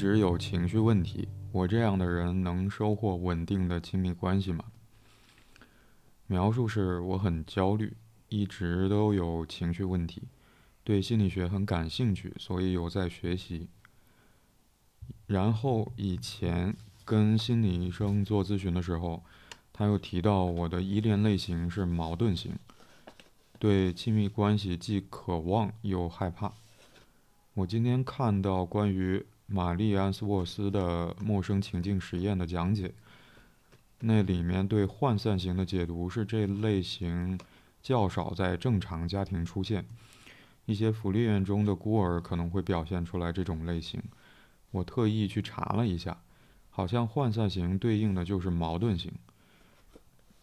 直有情绪问题，我这样的人能收获稳定的亲密关系吗？描述是我很焦虑，一直都有情绪问题，对心理学很感兴趣，所以有在学习。然后以前跟心理医生做咨询的时候，他又提到我的依恋类型是矛盾型，对亲密关系既渴望又害怕。我今天看到关于玛丽安斯沃斯的陌生情境实验的讲解，那里面对涣散型的解读是这类型较少在正常家庭出现，一些福利院中的孤儿可能会表现出来这种类型。我特意去查了一下，好像涣散型对应的就是矛盾型，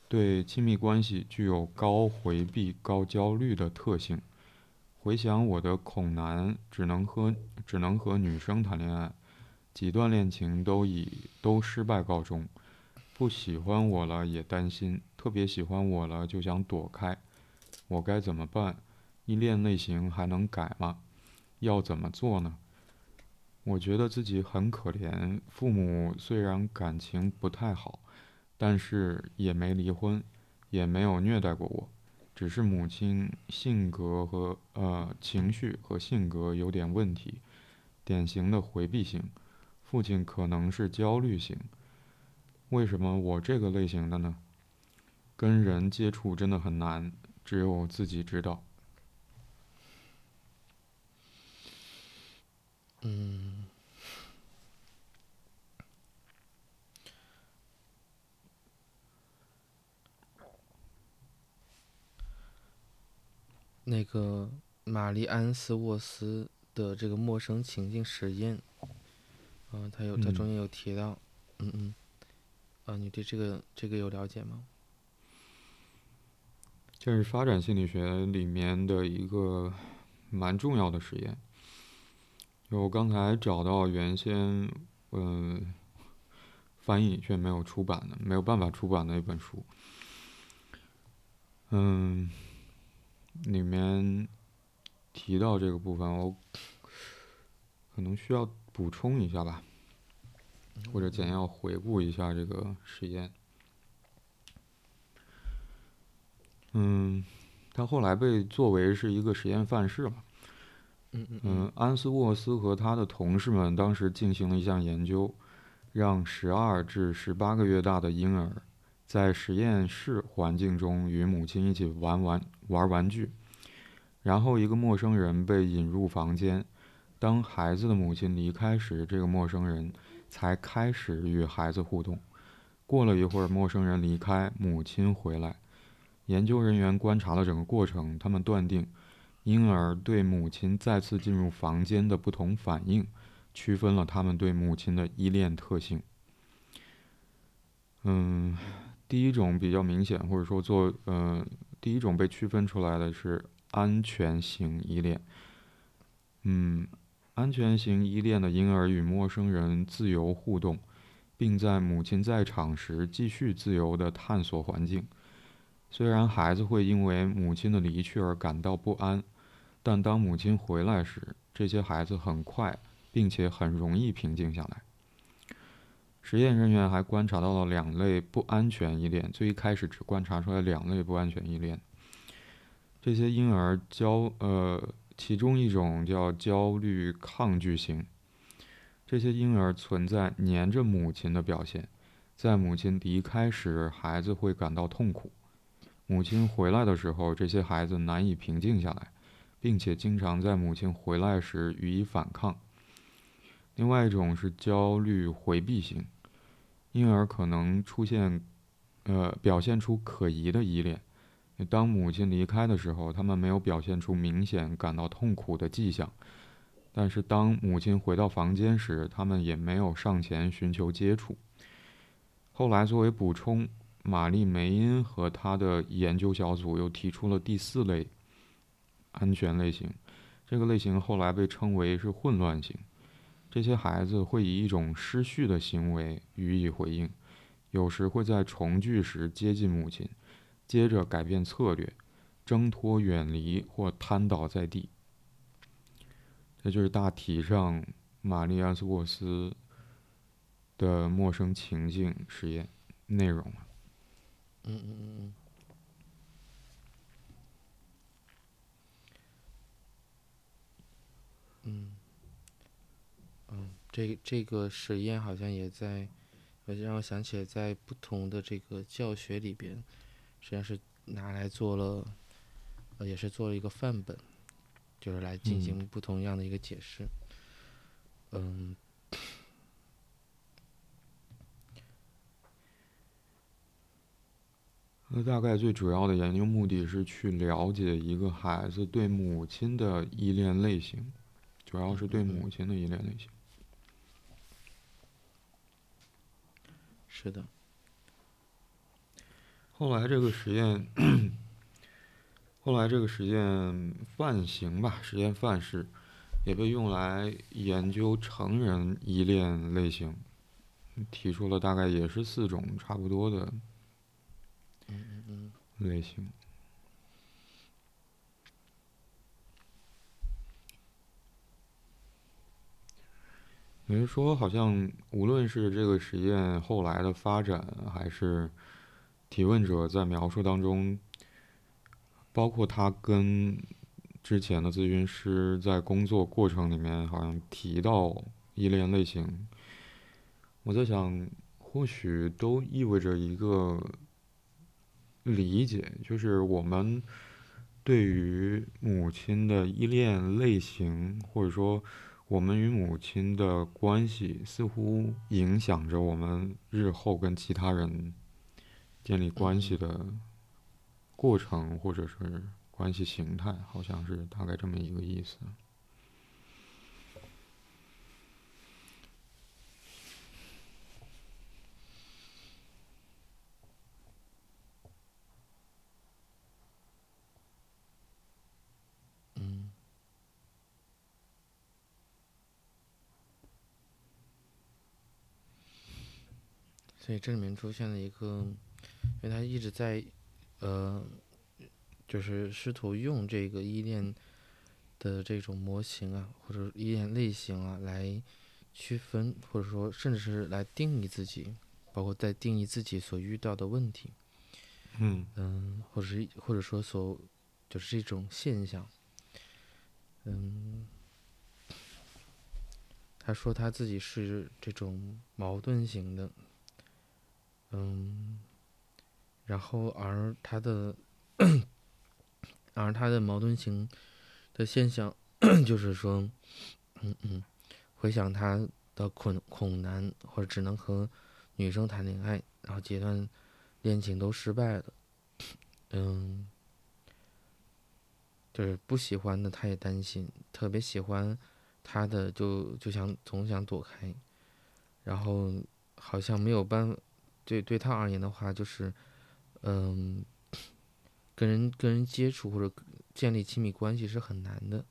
对亲密关系具有高回避、高焦虑的特性。回想我的恐男，只能和只能和女生谈恋爱，几段恋情都以都失败告终。不喜欢我了也担心，特别喜欢我了就想躲开。我该怎么办？依恋类型还能改吗？要怎么做呢？我觉得自己很可怜，父母虽然感情不太好，但是也没离婚，也没有虐待过我。只是母亲性格和呃情绪和性格有点问题，典型的回避型。父亲可能是焦虑型。为什么我这个类型的呢？跟人接触真的很难，只有自己知道。嗯。那个玛丽安斯沃斯的这个陌生情境实验，嗯，他有他中间有提到，嗯嗯，啊，你对这个这个有了解吗？这是发展心理学里面的一个蛮重要的实验。我刚才找到原先嗯翻译却没有出版的，没有办法出版的一本书，嗯。里面提到这个部分，我可能需要补充一下吧，或者简要回顾一下这个实验。嗯，他后来被作为是一个实验范式嘛。嗯嗯嗯。安斯沃斯和他的同事们当时进行了一项研究，让十二至十八个月大的婴儿。在实验室环境中与母亲一起玩玩玩玩具，然后一个陌生人被引入房间。当孩子的母亲离开时，这个陌生人才开始与孩子互动。过了一会儿，陌生人离开，母亲回来。研究人员观察了整个过程，他们断定婴儿对母亲再次进入房间的不同反应，区分了他们对母亲的依恋特性。嗯。第一种比较明显，或者说做呃，第一种被区分出来的是安全型依恋。嗯，安全型依恋的婴儿与陌生人自由互动，并在母亲在场时继续自由地探索环境。虽然孩子会因为母亲的离去而感到不安，但当母亲回来时，这些孩子很快并且很容易平静下来。实验人员还观察到了两类不安全依恋，最一开始只观察出来两类不安全依恋。这些婴儿焦呃，其中一种叫焦虑抗拒型。这些婴儿存在黏着母亲的表现，在母亲离开时，孩子会感到痛苦；母亲回来的时候，这些孩子难以平静下来，并且经常在母亲回来时予以反抗。另外一种是焦虑回避型。婴儿可能出现，呃，表现出可疑的依恋。当母亲离开的时候，他们没有表现出明显感到痛苦的迹象。但是当母亲回到房间时，他们也没有上前寻求接触。后来作为补充，玛丽梅因和他的研究小组又提出了第四类安全类型。这个类型后来被称为是混乱型。这些孩子会以一种失序的行为予以回应，有时会在重聚时接近母亲，接着改变策略，挣脱、远离或瘫倒在地。这就是大体上玛丽安斯沃斯的陌生情境实验内容。嗯嗯嗯嗯嗯，这这个实验好像也在，让我想起来，在不同的这个教学里边，实际上是拿来做了，呃，也是做了一个范本，就是来进行不同样的一个解释。嗯，那大概最主要的研究目的是去了解一个孩子对母亲的依恋类型。主要是对母亲的依恋类型。是的。后来这个实验，后来这个实验范型吧，实验范式也被用来研究成人依恋类型，提出了大概也是四种差不多的类型。也就是说，好像无论是这个实验后来的发展，还是提问者在描述当中，包括他跟之前的咨询师在工作过程里面，好像提到依恋类型，我在想，或许都意味着一个理解，就是我们对于母亲的依恋类型，或者说。我们与母亲的关系似乎影响着我们日后跟其他人建立关系的过程，或者是关系形态，好像是大概这么一个意思。所以这里面出现了一个，因为他一直在，呃，就是试图用这个依恋的这种模型啊，或者依恋类型啊，来区分，或者说甚至是来定义自己，包括在定义自己所遇到的问题。嗯嗯，或者是或者说所就是这种现象。嗯，他说他自己是这种矛盾型的。嗯，然后而他的，而他的矛盾型的现象，就是说，嗯嗯，回想他的恐恐男，或者只能和女生谈恋爱，然后阶段恋情都失败了，嗯，就是不喜欢的他也担心，特别喜欢他的就就想总想躲开，然后好像没有办法。对，对他而言的话，就是，嗯，跟人跟人接触或者建立亲密关系是很难的。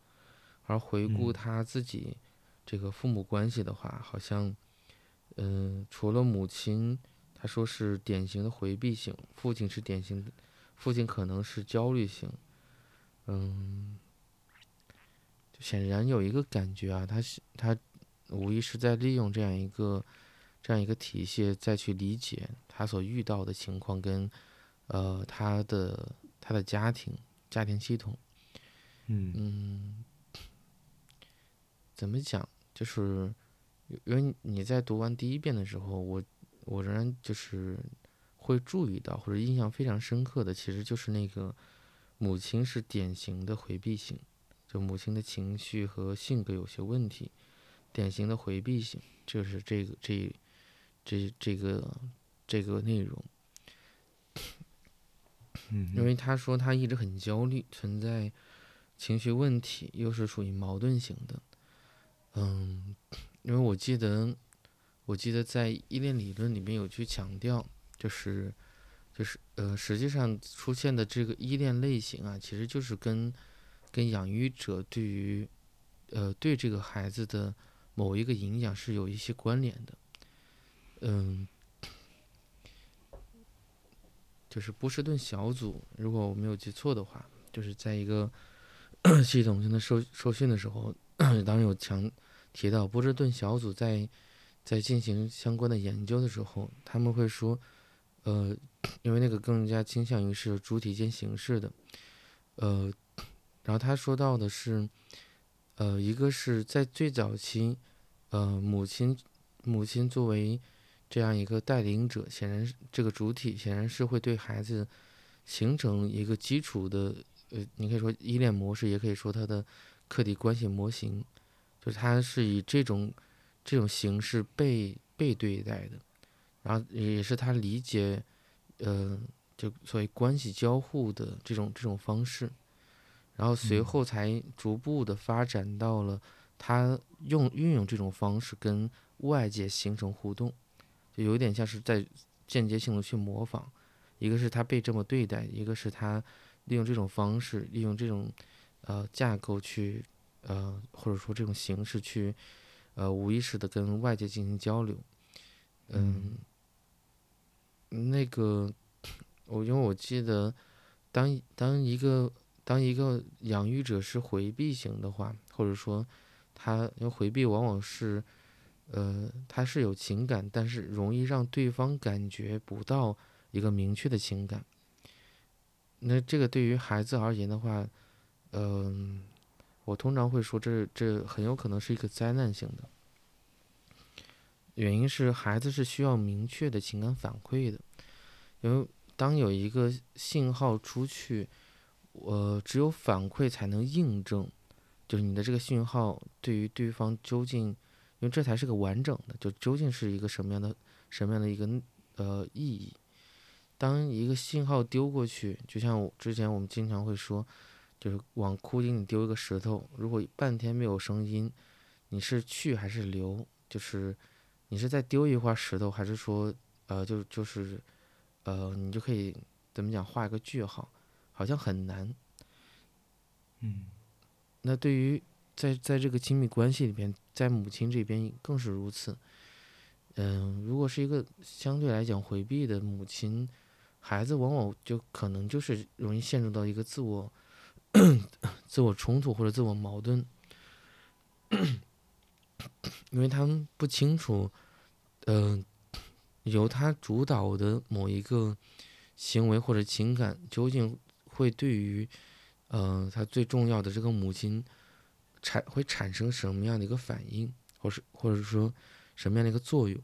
而回顾他自己这个父母关系的话，好像，嗯，除了母亲，他说是典型的回避型，父亲是典型的，父亲可能是焦虑型，嗯，显然有一个感觉啊，他是他无疑是在利用这样一个。这样一个体系，再去理解他所遇到的情况，跟呃他的他的家庭家庭系统，嗯怎么讲？就是因为你在读完第一遍的时候，我我仍然就是会注意到或者印象非常深刻的，其实就是那个母亲是典型的回避型，就母亲的情绪和性格有些问题，典型的回避型，就是这个这。这这个这个内容，因为他说他一直很焦虑，存在情绪问题，又是属于矛盾型的。嗯，因为我记得，我记得在依恋理论里面有去强调，就是就是呃，实际上出现的这个依恋类型啊，其实就是跟跟养育者对于呃对这个孩子的某一个影响是有一些关联的。嗯，就是波士顿小组，如果我没有记错的话，就是在一个 系统性的受受训的时候，当然有强提到波士顿小组在在进行相关的研究的时候，他们会说，呃，因为那个更加倾向于是主体间形式的，呃，然后他说到的是，呃，一个是在最早期，呃，母亲母亲作为这样一个带领者，显然这个主体显然是会对孩子形成一个基础的，呃，你可以说依恋模式，也可以说他的客体关系模型，就是他是以这种。这种形式被被对待的，然后也是他理解，呃，就所谓关系交互的这种这种方式，然后随后才逐步的发展到了他用运用这种方式跟外界形成互动，就有点像是在间接性的去模仿，一个是他被这么对待，一个是他利用这种方式，利用这种呃架构去呃或者说这种形式去。呃，无意识的跟外界进行交流，嗯，那个，我因为我记得，当当一个当一个养育者是回避型的话，或者说他因为回避往往是，呃，他是有情感，但是容易让对方感觉不到一个明确的情感。那这个对于孩子而言的话，嗯。我通常会说，这这很有可能是一个灾难性的。原因是孩子是需要明确的情感反馈的，因为当有一个信号出去，呃，只有反馈才能印证，就是你的这个信号对于对方究竟，因为这才是个完整的，就究竟是一个什么样的什么样的一个呃意义。当一个信号丢过去，就像我之前我们经常会说。就是往枯井里丢一个石头，如果半天没有声音，你是去还是留？就是你是在丢一块石头，还是说，呃，就就是，呃，你就可以怎么讲画一个句号？好像很难。嗯。那对于在在这个亲密关系里边，在母亲这边更是如此。嗯，如果是一个相对来讲回避的母亲，孩子往往就可能就是容易陷入到一个自我。自我冲突或者自我矛盾，因为他们不清楚，嗯，由他主导的某一个行为或者情感究竟会对于，嗯，他最重要的这个母亲产会产生什么样的一个反应，或是或者说什么样的一个作用。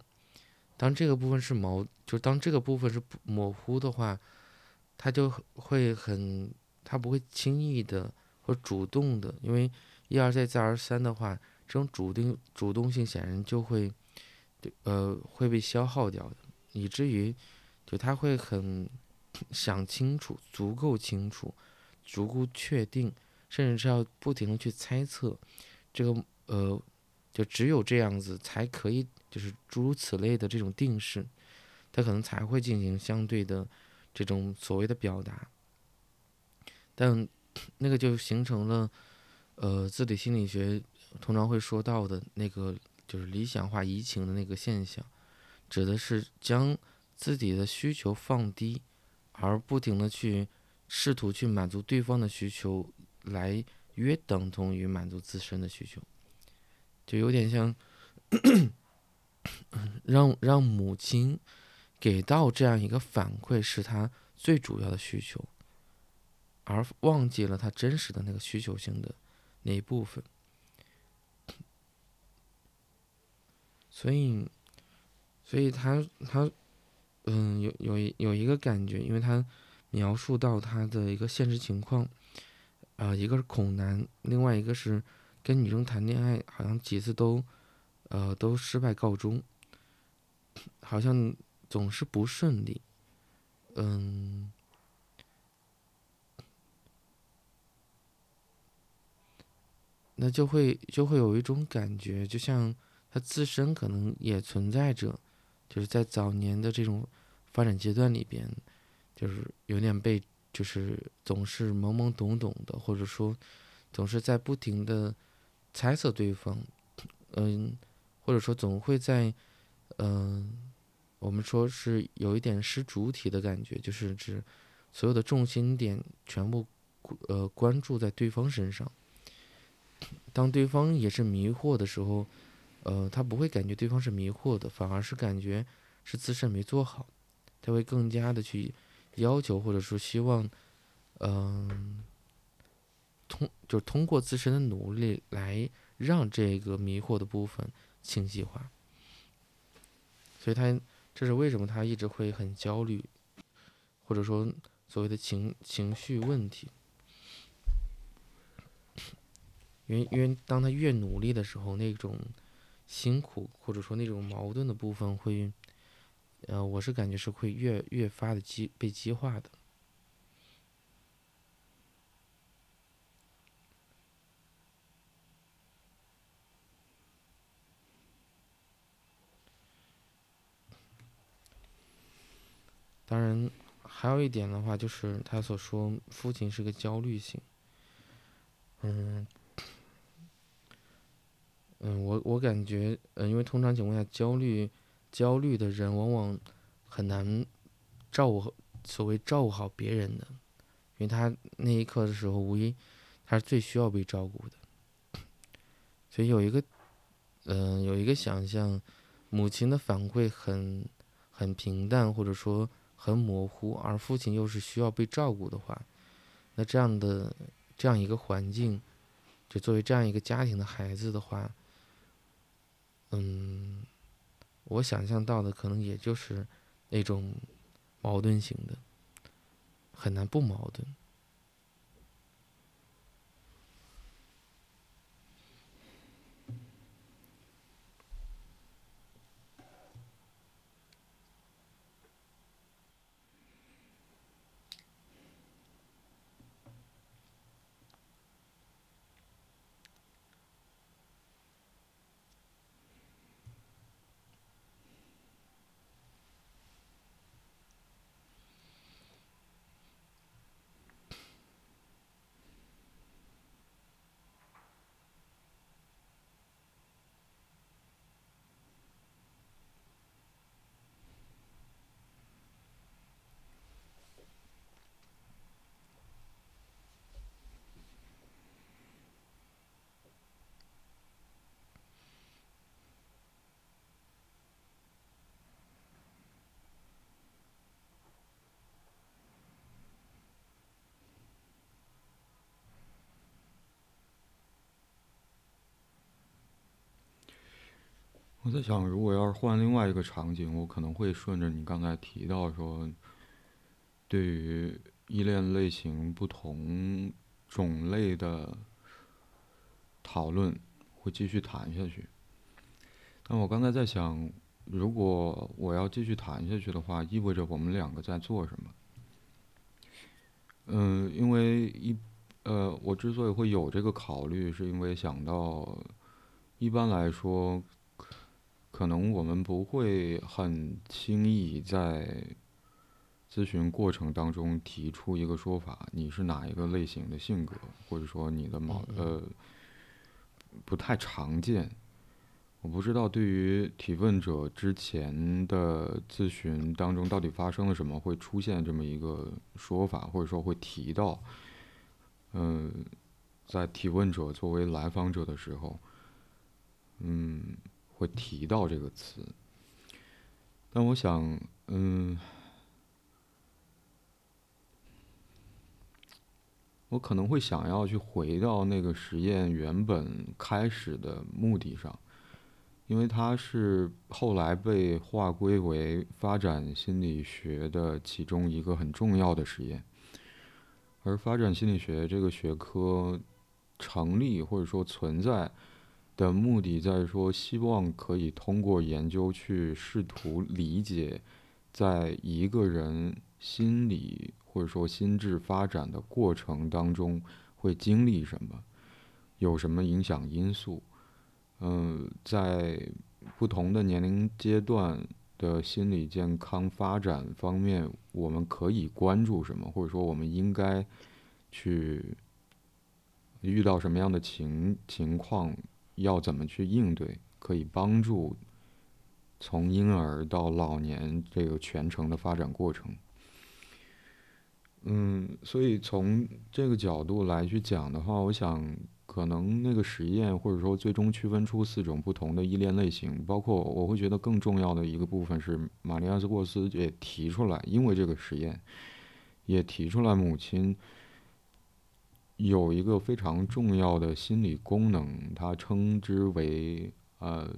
当这个部分是矛，就当这个部分是模糊的话，他就会很。他不会轻易的或主动的，因为一而再再而三的话，这种主动主动性显然就会，对呃，会被消耗掉的，以至于就他会很 想清楚，足够清楚，足够确定，甚至是要不停的去猜测，这个呃，就只有这样子才可以，就是诸如此类的这种定式，他可能才会进行相对的这种所谓的表达。但 那个就形成了，呃，自体心理学通常会说到的那个，就是理想化移情的那个现象，指的是将自己的需求放低，而不停的去试图去满足对方的需求，来约等同于满足自身的需求，就有点像 让让母亲给到这样一个反馈，是他最主要的需求。而忘记了他真实的那个需求性的那一部分，所以，所以他他嗯有有一有一个感觉，因为他描述到他的一个现实情况，啊，一个是恐男，另外一个是跟女生谈恋爱，好像几次都呃都失败告终，好像总是不顺利，嗯。那就会就会有一种感觉，就像他自身可能也存在着，就是在早年的这种发展阶段里边，就是有点被就是总是懵懵懂懂的，或者说总是在不停的猜测对方，嗯，或者说总会在嗯，我们说是有一点失主体的感觉，就是指所有的重心点全部呃关注在对方身上。当对方也是迷惑的时候，呃，他不会感觉对方是迷惑的，反而是感觉是自身没做好，他会更加的去要求或者说希望，嗯，通就是通过自身的努力来让这个迷惑的部分清晰化，所以他这是为什么他一直会很焦虑，或者说所谓的情情绪问题。因为，因为当他越努力的时候，那种辛苦或者说那种矛盾的部分会，呃，我是感觉是会越越发的激被激化的。当然，还有一点的话，就是他所说父亲是个焦虑型，嗯。嗯，我我感觉，嗯，因为通常情况下，焦虑焦虑的人往往很难照顾所谓照顾好别人的，因为他那一刻的时候，无疑他是最需要被照顾的。所以有一个，嗯，有一个想象，母亲的反馈很很平淡，或者说很模糊，而父亲又是需要被照顾的话，那这样的这样一个环境，就作为这样一个家庭的孩子的话。嗯，我想象到的可能也就是那种矛盾型的，很难不矛盾。我在想，如果要是换另外一个场景，我可能会顺着你刚才提到说，对于依恋类型不同种类的讨论，会继续谈下去。但我刚才在想，如果我要继续谈下去的话，意味着我们两个在做什么？嗯，因为一呃，我之所以会有这个考虑，是因为想到，一般来说。可能我们不会很轻易在咨询过程当中提出一个说法，你是哪一个类型的性格，或者说你的某呃不太常见。我不知道对于提问者之前的咨询当中到底发生了什么，会出现这么一个说法，或者说会提到，嗯，在提问者作为来访者的时候，嗯。会提到这个词，但我想，嗯，我可能会想要去回到那个实验原本开始的目的上，因为它是后来被划归为发展心理学的其中一个很重要的实验，而发展心理学这个学科成立或者说存在。的目的在于说，希望可以通过研究去试图理解，在一个人心理或者说心智发展的过程当中会经历什么，有什么影响因素。嗯，在不同的年龄阶段的心理健康发展方面，我们可以关注什么，或者说我们应该去遇到什么样的情情况。要怎么去应对，可以帮助从婴儿到老年这个全程的发展过程。嗯，所以从这个角度来去讲的话，我想可能那个实验或者说最终区分出四种不同的依恋类型，包括我会觉得更重要的一个部分是玛丽安斯沃斯也提出来，因为这个实验也提出来母亲有一个非常重要的心理功能，它称之为呃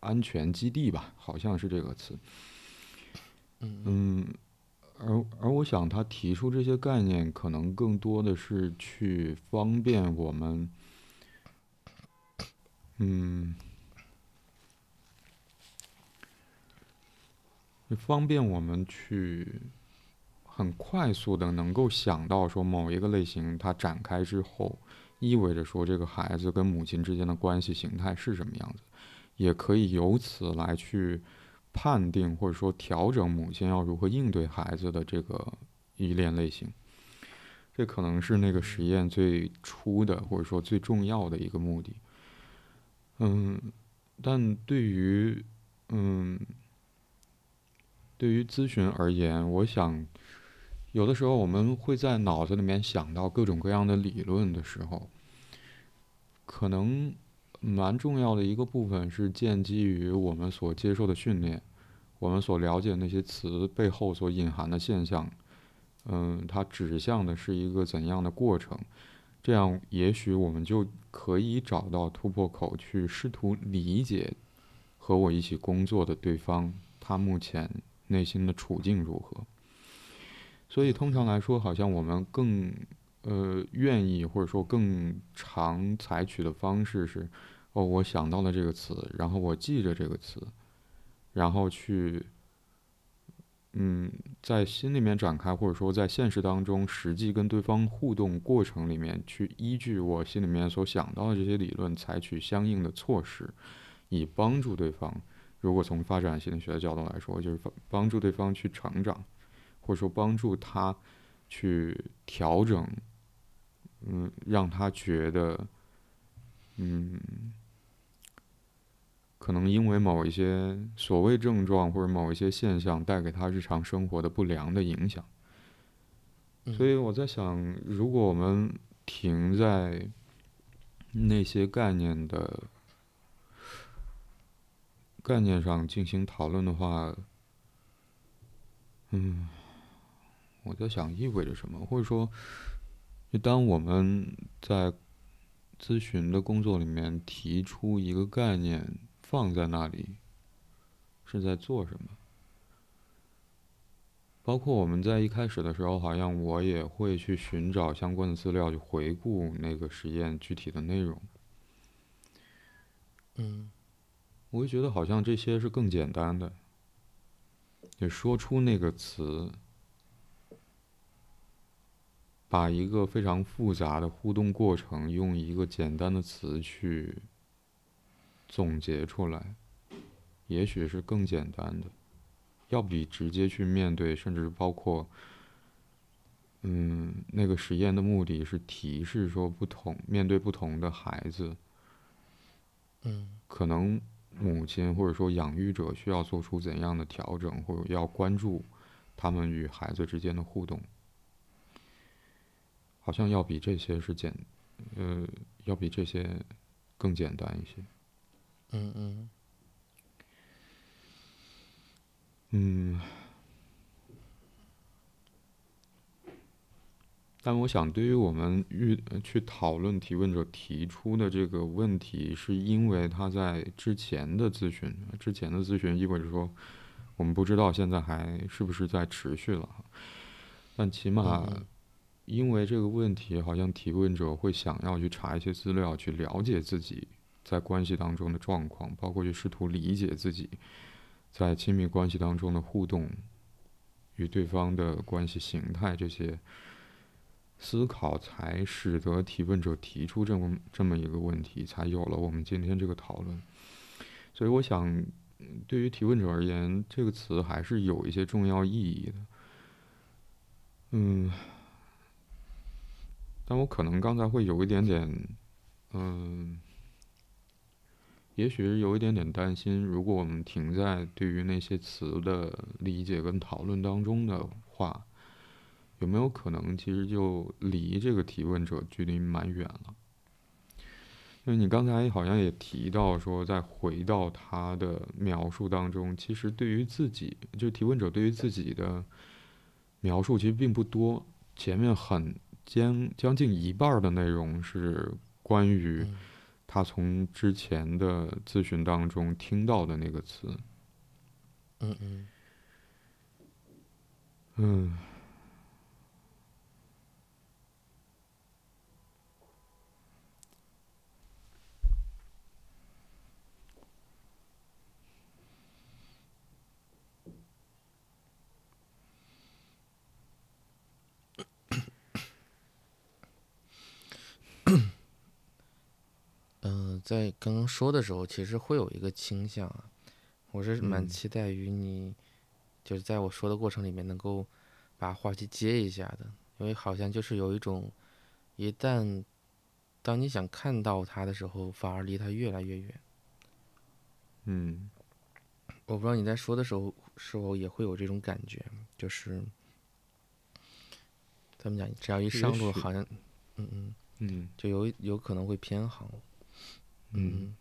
安全基地吧，好像是这个词。嗯。而而我想，他提出这些概念，可能更多的是去方便我们，嗯，方便我们去很快速的能够想到说某一个类型它展开之后，意味着说这个孩子跟母亲之间的关系形态是什么样子，也可以由此来去。判定或者说调整母亲要如何应对孩子的这个依恋类型，这可能是那个实验最初的或者说最重要的一个目的。嗯，但对于嗯对于咨询而言，我想有的时候我们会在脑子里面想到各种各样的理论的时候，可能。蛮重要的一个部分是建基于我们所接受的训练，我们所了解那些词背后所隐含的现象，嗯，它指向的是一个怎样的过程？这样也许我们就可以找到突破口，去试图理解和我一起工作的对方他目前内心的处境如何。所以通常来说，好像我们更。呃，愿意或者说更常采取的方式是，哦，我想到了这个词，然后我记着这个词，然后去，嗯，在心里面展开，或者说在现实当中实际跟对方互动过程里面，去依据我心里面所想到的这些理论，采取相应的措施，以帮助对方。如果从发展心理学的角度来说，就是帮助对方去成长，或者说帮助他去调整。嗯，让他觉得，嗯，可能因为某一些所谓症状或者某一些现象带给他日常生活的不良的影响，所以我在想，如果我们停在那些概念的概念上进行讨论的话，嗯，我在想意味着什么，或者说。就当我们在咨询的工作里面提出一个概念放在那里，是在做什么？包括我们在一开始的时候，好像我也会去寻找相关的资料，去回顾那个实验具体的内容。嗯，我会觉得好像这些是更简单的，也说出那个词。把一个非常复杂的互动过程用一个简单的词去总结出来，也许是更简单的，要比直接去面对，甚至包括，嗯，那个实验的目的是提示说不同面对不同的孩子，嗯，可能母亲或者说养育者需要做出怎样的调整，或者要关注他们与孩子之间的互动。好像要比这些是简，呃，要比这些更简单一些。嗯嗯。嗯。但我想，对于我们遇去讨论提问者提出的这个问题，是因为他在之前的咨询，之前的咨询意味着说，我们不知道现在还是不是在持续了，但起码。因为这个问题，好像提问者会想要去查一些资料，去了解自己在关系当中的状况，包括去试图理解自己在亲密关系当中的互动与对方的关系形态这些思考，才使得提问者提出这么这么一个问题，才有了我们今天这个讨论。所以，我想对于提问者而言，这个词还是有一些重要意义的。嗯。但我可能刚才会有一点点，嗯，也许是有一点点担心，如果我们停在对于那些词的理解跟讨论当中的话，有没有可能其实就离这个提问者距离蛮远了？因为你刚才好像也提到说，再回到他的描述当中，其实对于自己，就提问者对于自己的描述其实并不多。前面很将将近一半的内容是关于他从之前的咨询当中听到的那个词。嗯嗯。嗯。嗯，在刚刚说的时候，其实会有一个倾向啊，我是蛮期待于你，就是在我说的过程里面能够把话题接一下的，因为好像就是有一种，一旦当你想看到他的时候，反而离他越来越远。嗯，我不知道你在说的时候是否也会有这种感觉，就是怎么讲，只要一上路，好像，嗯嗯嗯，就有有可能会偏航。嗯，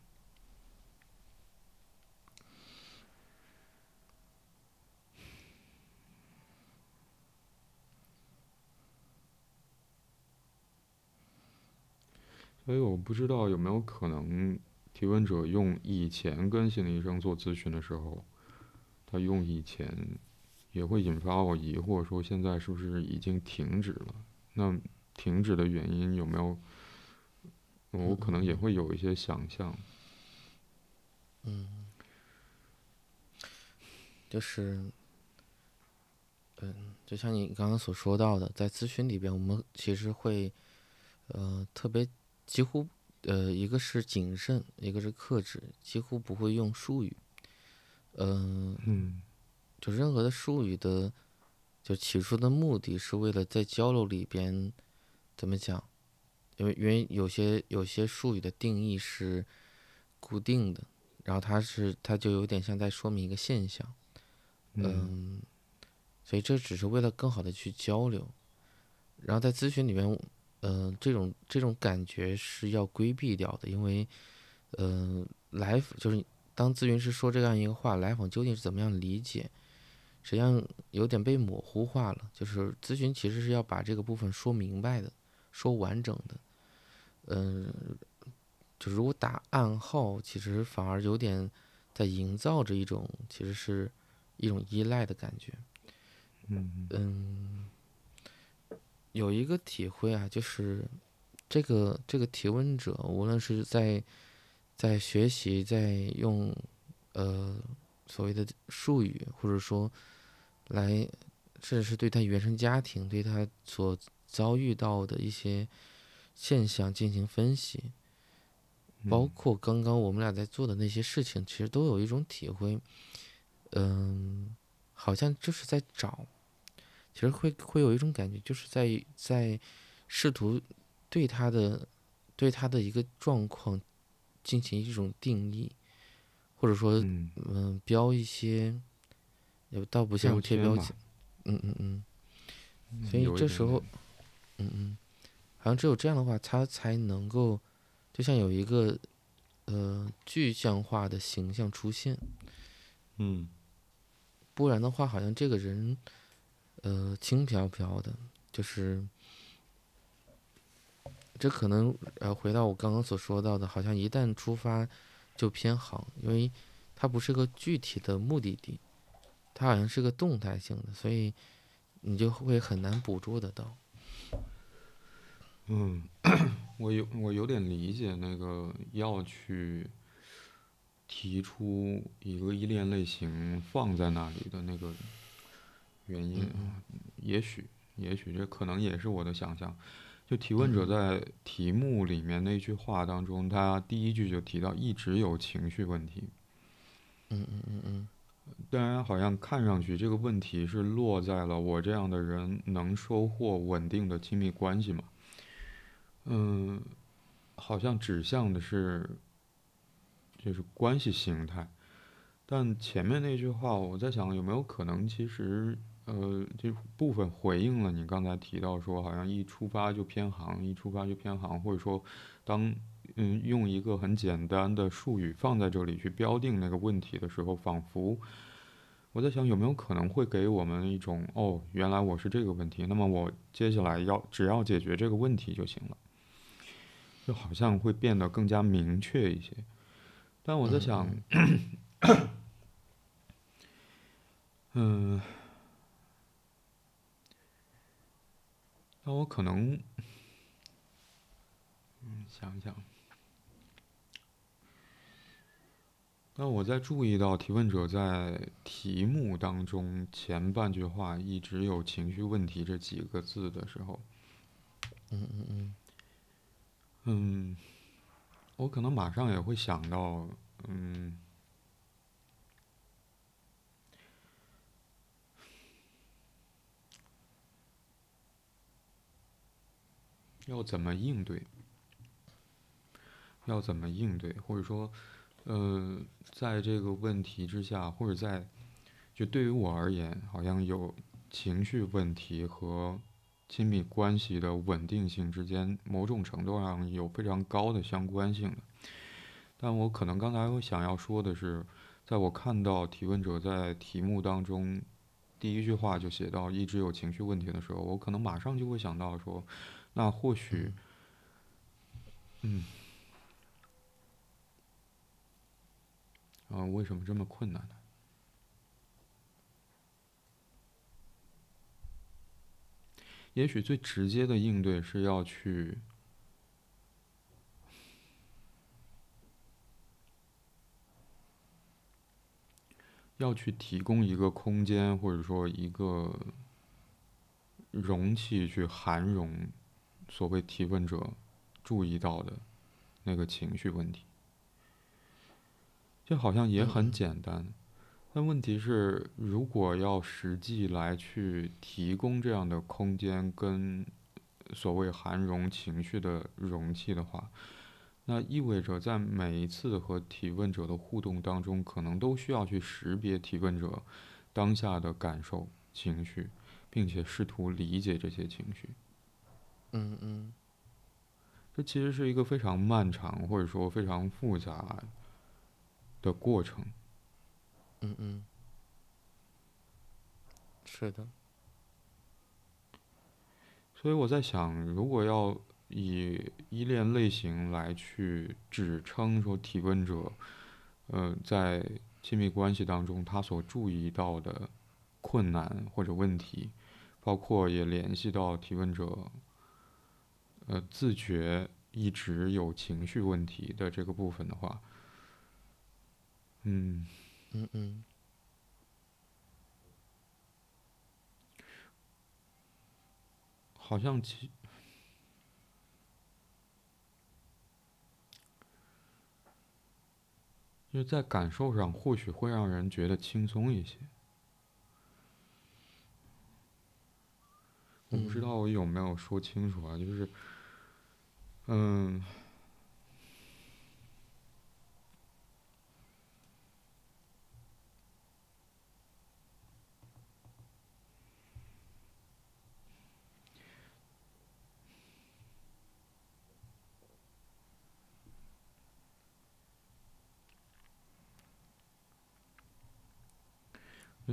所以我不知道有没有可能，提问者用以前跟心理医生做咨询的时候，他用以前也会引发我疑惑，说现在是不是已经停止了？那停止的原因有没有？我可能也会有一些想象。嗯，就是，嗯，就像你刚刚所说到的，在咨询里边，我们其实会，呃，特别几乎，呃，一个是谨慎，一个是克制，几乎不会用术语。嗯嗯，就任何的术语的，就起初的目的是为了在交流里边，怎么讲？因为因为有些有些术语的定义是固定的。然后它是，它就有点像在说明一个现象，嗯，所以这只是为了更好的去交流。然后在咨询里面，嗯，这种这种感觉是要规避掉的，因为，嗯，来就是当咨询师说这样一个话，来访究竟是怎么样理解，实际上有点被模糊化了。就是咨询其实是要把这个部分说明白的，说完整的，嗯。就如果打暗号，其实反而有点在营造着一种，其实是一种依赖的感觉。嗯嗯，有一个体会啊，就是这个这个提问者，无论是在在学习，在用呃所谓的术语，或者说来，甚至是对他原生家庭，对他所遭遇到的一些现象进行分析。包括刚刚我们俩在做的那些事情，其实都有一种体会，嗯，好像就是在找，其实会会有一种感觉，就是在在试图对他的对他的一个状况进行一种定义，或者说嗯。标一些，也倒不像贴标签，嗯嗯嗯，所以这时候，嗯嗯，好像只有这样的话，他才能够。就像有一个，呃，具象化的形象出现，嗯，不然的话，好像这个人，呃，轻飘飘的，就是，这可能呃，回到我刚刚所说到的，好像一旦出发就偏航，因为它不是个具体的目的地，它好像是个动态性的，所以你就会很难捕捉得到。嗯，我有我有点理解那个要去提出一个依恋类型放在那里的那个原因啊，也许也许这可能也是我的想象。就提问者在题目里面那句话当中，他第一句就提到一直有情绪问题。嗯嗯嗯嗯。当然，好像看上去这个问题是落在了我这样的人能收获稳定的亲密关系吗？嗯，好像指向的是，就是关系形态，但前面那句话，我在想有没有可能，其实呃，这部分回应了你刚才提到说，好像一出发就偏航，一出发就偏航，或者说，当嗯，用一个很简单的术语放在这里去标定那个问题的时候，仿佛我在想有没有可能会给我们一种哦，原来我是这个问题，那么我接下来要只要解决这个问题就行了，就好像会变得更加明确一些。但我在想，嗯，那我可能，嗯，想想。那我在注意到提问者在题目当中前半句话一直有“情绪问题”这几个字的时候，嗯嗯嗯，嗯，我可能马上也会想到，嗯，要怎么应对？要怎么应对？或者说？呃，在这个问题之下，或者在，就对于我而言，好像有情绪问题和亲密关系的稳定性之间，某种程度上有非常高的相关性的。但我可能刚才我想要说的是，在我看到提问者在题目当中第一句话就写到一直有情绪问题的时候，我可能马上就会想到说，那或许，嗯。啊，为什么这么困难呢？也许最直接的应对是要去，要去提供一个空间，或者说一个容器，去涵容所谓提问者注意到的那个情绪问题。这好像也很简单，但问题是，如果要实际来去提供这样的空间跟所谓含容情绪的容器的话，那意味着在每一次和提问者的互动当中，可能都需要去识别提问者当下的感受、情绪，并且试图理解这些情绪。嗯嗯，这其实是一个非常漫长，或者说非常复杂。的过程，嗯嗯，是的。所以我在想，如果要以依恋类型来去指称说提问者，呃，在亲密关系当中他所注意到的困难或者问题，包括也联系到提问者，呃，自觉一直有情绪问题的这个部分的话。嗯，嗯嗯，好像其，就在感受上或许会让人觉得轻松一些。我不知道我有没有说清楚啊，就是，嗯。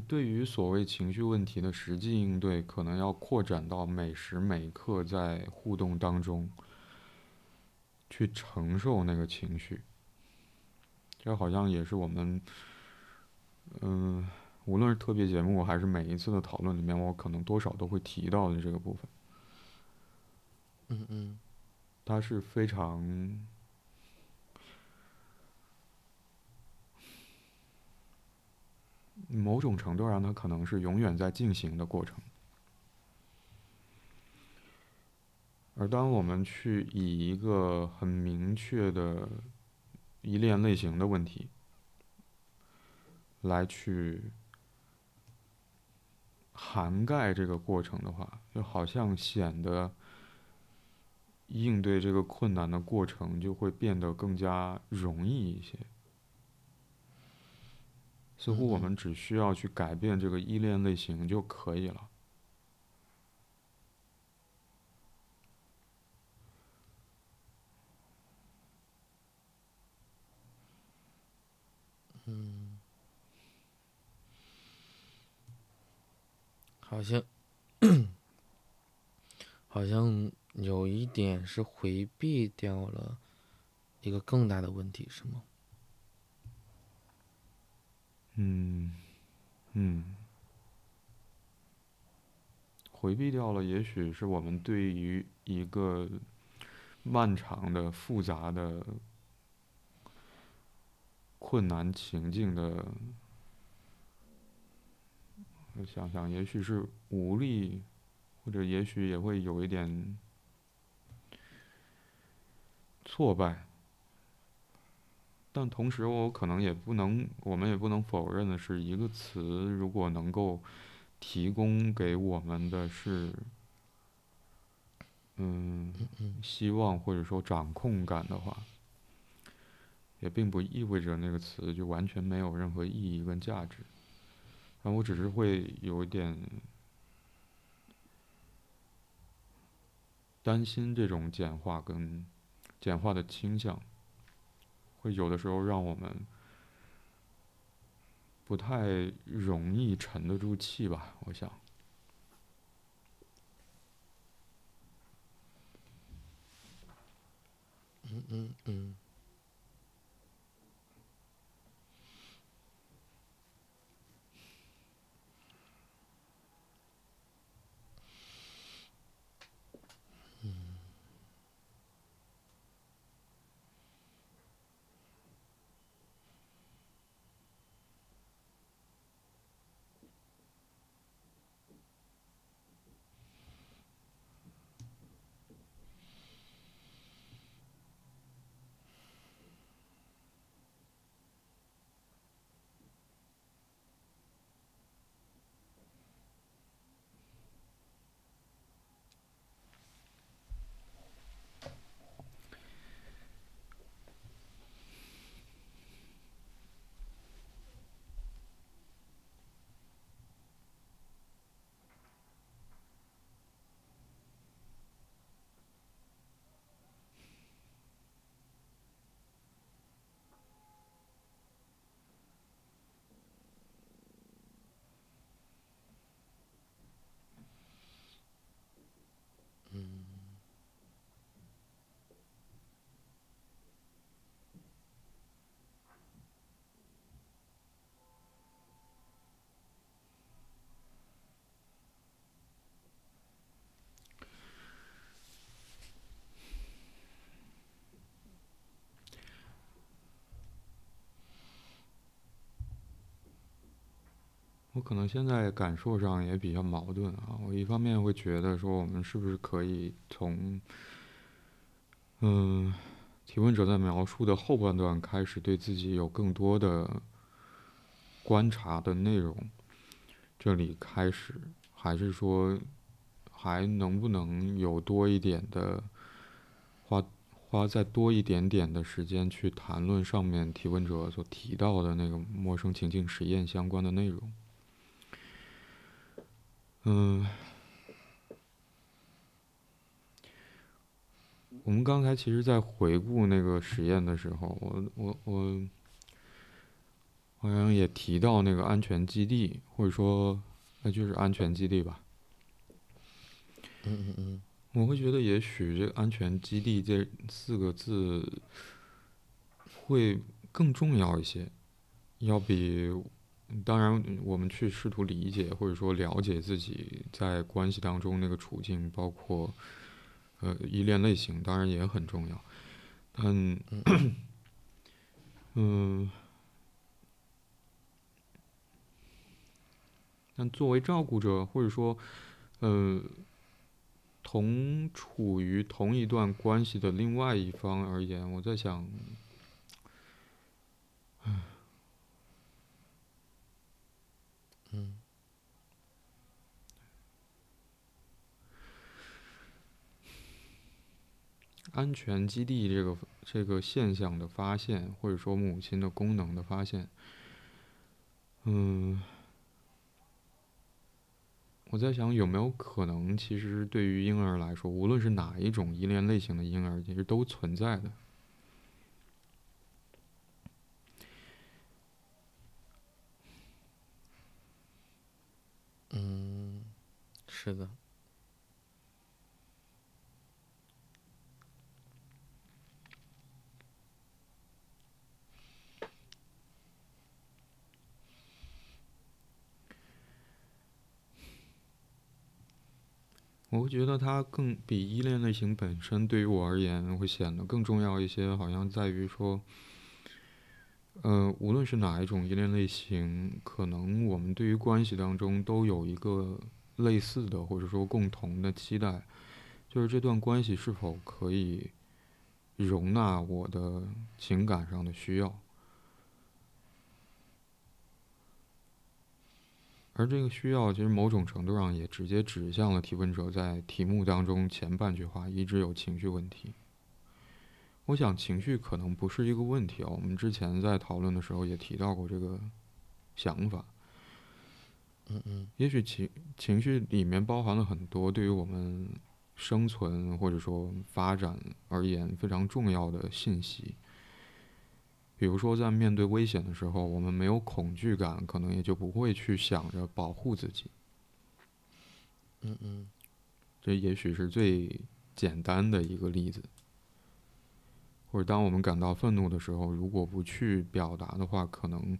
对于所谓情绪问题的实际应对，可能要扩展到每时每刻在互动当中去承受那个情绪。这好像也是我们，嗯，无论是特别节目还是每一次的讨论里面，我可能多少都会提到的这个部分。嗯嗯，它是非常。某种程度上，它可能是永远在进行的过程。而当我们去以一个很明确的依恋类型的问题来去涵盖这个过程的话，就好像显得应对这个困难的过程就会变得更加容易一些。似乎我们只需要去改变这个依恋类型就可以了。嗯。好像好像有一点是回避掉了一个更大的问题是吗？嗯嗯，回避掉了，也许是我们对于一个漫长的、复杂的、困难情境的，我想想，也许是无力，或者也许也会有一点挫败。但同时，我可能也不能，我们也不能否认的是，一个词如果能够提供给我们的是，嗯，希望或者说掌控感的话，也并不意味着那个词就完全没有任何意义跟价值。但我只是会有一点担心这种简化跟简化的倾向。会有的时候让我们不太容易沉得住气吧，我想。嗯嗯嗯。可能现在感受上也比较矛盾啊。我一方面会觉得说，我们是不是可以从，嗯，提问者在描述的后半段开始，对自己有更多的观察的内容，这里开始，还是说，还能不能有多一点的花花再多一点点的时间去谈论上面提问者所提到的那个陌生情境实验相关的内容？嗯，我们刚才其实，在回顾那个实验的时候，我我我好像也提到那个安全基地，或者说，那就是安全基地吧。嗯嗯嗯。我会觉得，也许这个“安全基地”这四个字会更重要一些，要比。当然，我们去试图理解或者说了解自己在关系当中那个处境，包括呃依恋类型，当然也很重要。但嗯，但作为照顾者或者说呃同处于同一段关系的另外一方而言，我在想，唉。安全基地这个这个现象的发现，或者说母亲的功能的发现，嗯，我在想有没有可能，其实对于婴儿来说，无论是哪一种依恋类型的婴儿，其实都存在的。嗯。是的。我会觉得它更比依恋类型本身对于我而言会显得更重要一些，好像在于说，呃，无论是哪一种依恋类型，可能我们对于关系当中都有一个类似的或者说共同的期待，就是这段关系是否可以容纳我的情感上的需要。而这个需要，其实某种程度上也直接指向了提问者在题目当中前半句话一直有情绪问题。我想情绪可能不是一个问题啊，我们之前在讨论的时候也提到过这个想法。嗯嗯。也许情情绪里面包含了很多对于我们生存或者说发展而言非常重要的信息。比如说，在面对危险的时候，我们没有恐惧感，可能也就不会去想着保护自己。嗯嗯，这也许是最简单的一个例子。或者，当我们感到愤怒的时候，如果不去表达的话，可能，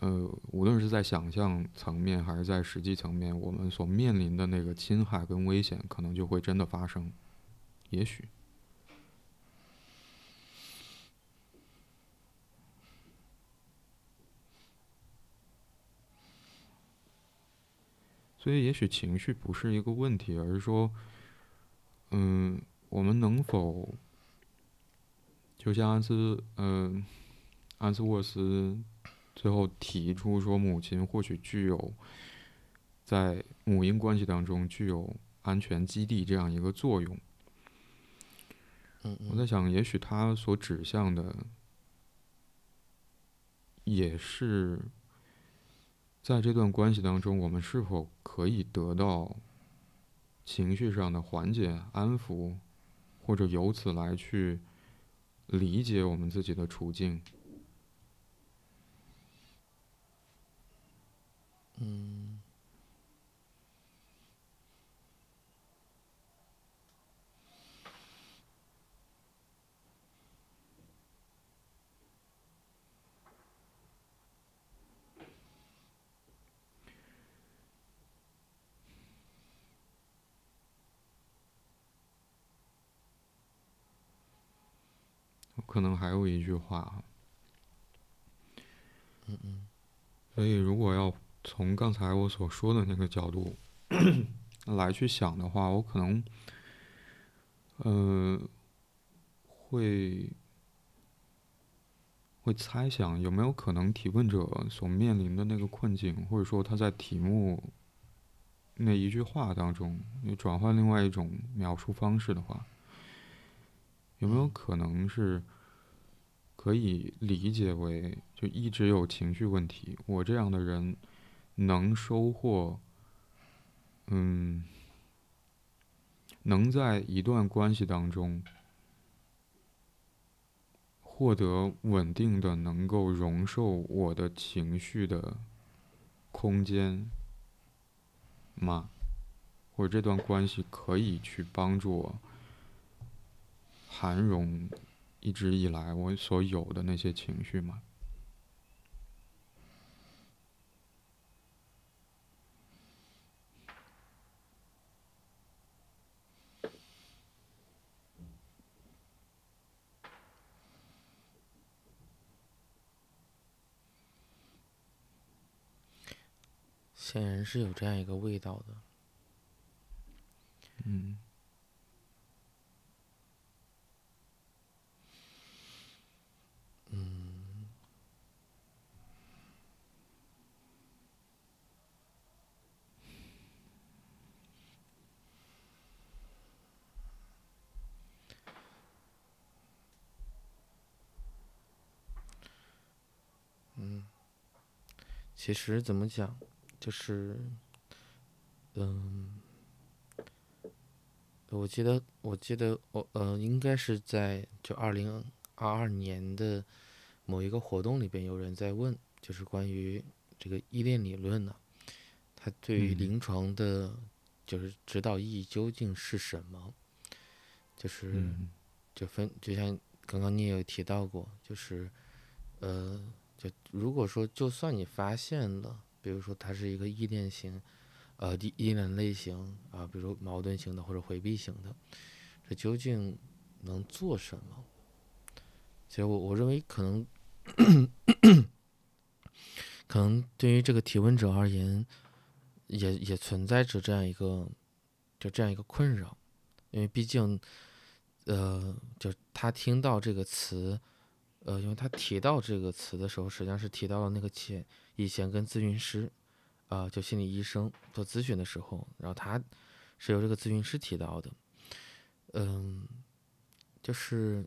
呃，无论是在想象层面还是在实际层面，我们所面临的那个侵害跟危险，可能就会真的发生。也许。所以，也许情绪不是一个问题，而是说，嗯，我们能否，就像安斯，嗯，安斯沃斯最后提出说，母亲或许具有在母婴关系当中具有安全基地这样一个作用。嗯，我在想，也许他所指向的也是。在这段关系当中，我们是否可以得到情绪上的缓解、安抚，或者由此来去理解我们自己的处境？嗯。可能还有一句话，嗯嗯，所以如果要从刚才我所说的那个角度 来去想的话，我可能，呃，会会猜想有没有可能提问者所面临的那个困境，或者说他在题目那一句话当中，你转换另外一种描述方式的话，有没有可能是？可以理解为，就一直有情绪问题。我这样的人，能收获，嗯，能在一段关系当中获得稳定的、能够容受我的情绪的空间吗？或者这段关系可以去帮助我涵容？一直以来我所有的那些情绪吗？显然是有这样一个味道的。嗯。其实怎么讲，就是，嗯，我记得，我记得，我呃，应该是在就二零二二年的某一个活动里边，有人在问，就是关于这个依恋理论呢，它对于临床的就是指导意义究竟是什么？就是嗯就分就像刚刚你也有提到过，就是呃，如果说就算你发现了，比如说它是一个依恋型，呃，依依恋类型啊，比如矛盾型的或者回避型的，这究竟能做什么？其实我我认为可能，可能对于这个提问者而言，也也存在着这样一个就这样一个困扰，因为毕竟，呃，就他听到这个词，呃，因为他提到这个词的时候，实际上是提到了那个前以前跟咨询师，啊、就心理医生做咨询的时候，然后他是由这个咨询师提到的，嗯，就是。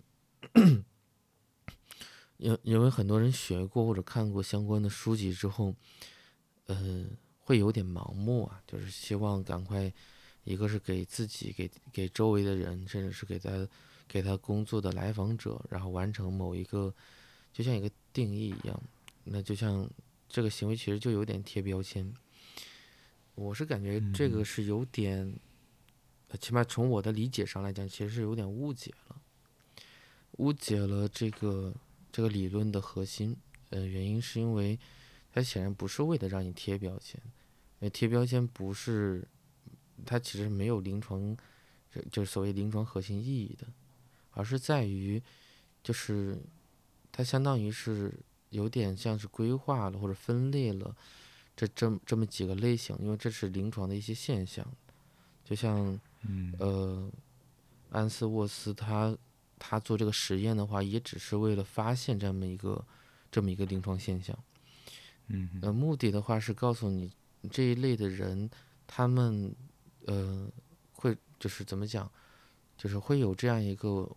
因因为很多人学过或者看过相关的书籍之后，呃，会有点盲目啊，就是希望赶快，一个是给自己、给给周围的人，甚至是给他给他工作的来访者，然后完成某一个，就像一个定义一样，那就像这个行为其实就有点贴标签。我是感觉这个是有点，呃起码从我的理解上来讲，其实是有点误解了，误解了这个这个理论的核心。呃，原因是因为它显然不是为了让你贴标签，呃，贴标签不是，它其实没有临床，就就是所谓临床核心意义的，而是在于，就是它相当于是有点像是规划了或者分裂了这这这么几个类型，因为这是临床的一些现象，就像嗯。呃，安斯沃斯他他做这个实验的话，也只是为了发现这么一个这么一个临床现象。嗯呃，目的的话是告诉你这一类的人，他们呃会就是怎么讲，就是会有这样一个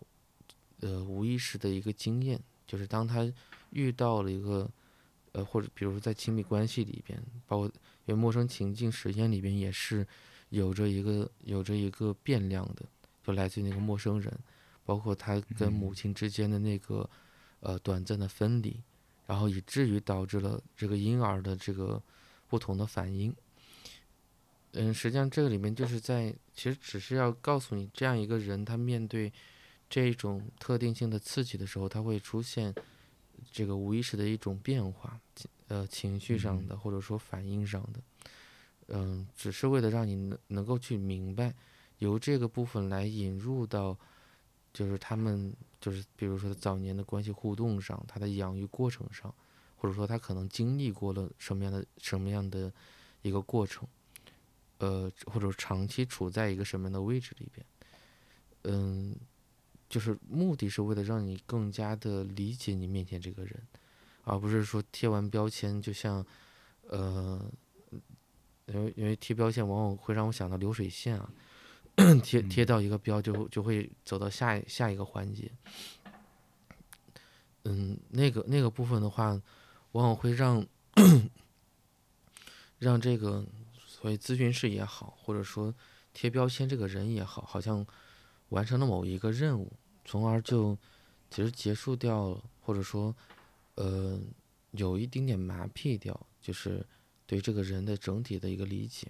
呃无意识的一个经验，就是当他遇到了一个呃或者比如说在亲密关系里边，包括因为陌生情境实验里边也是有着一个有着一个变量的，就来自于那个陌生人，包括他跟母亲之间的那个呃短暂的分离。然后以至于导致了这个婴儿的这个不同的反应。嗯，实际上这个里面就是在，其实只是要告诉你，这样一个人他面对这种特定性的刺激的时候，它会出现这个无意识的一种变化，呃，情绪上的或者说反应上的，嗯，只是为了让你能能够去明白，由这个部分来引入到，就是他们。就是比如说早年的关系互动上，他的养育过程上，或者说他可能经历过了什么样的什么样的一个过程，呃，或者长期处在一个什么样的位置里边，嗯，就是目的是为了让你更加的理解你面前这个人，而不是说贴完标签就像，呃，因为因为贴标签往往会让我想到流水线啊。贴贴到一个标就就会走到下下一个环节，嗯，那个那个部分的话，往往会让让这个所谓咨询师也好，或者说贴标签这个人也好，好像完成了某一个任务，从而就其实结束掉了，或者说呃有一丁点麻痹掉，就是对这个人的整体的一个理解。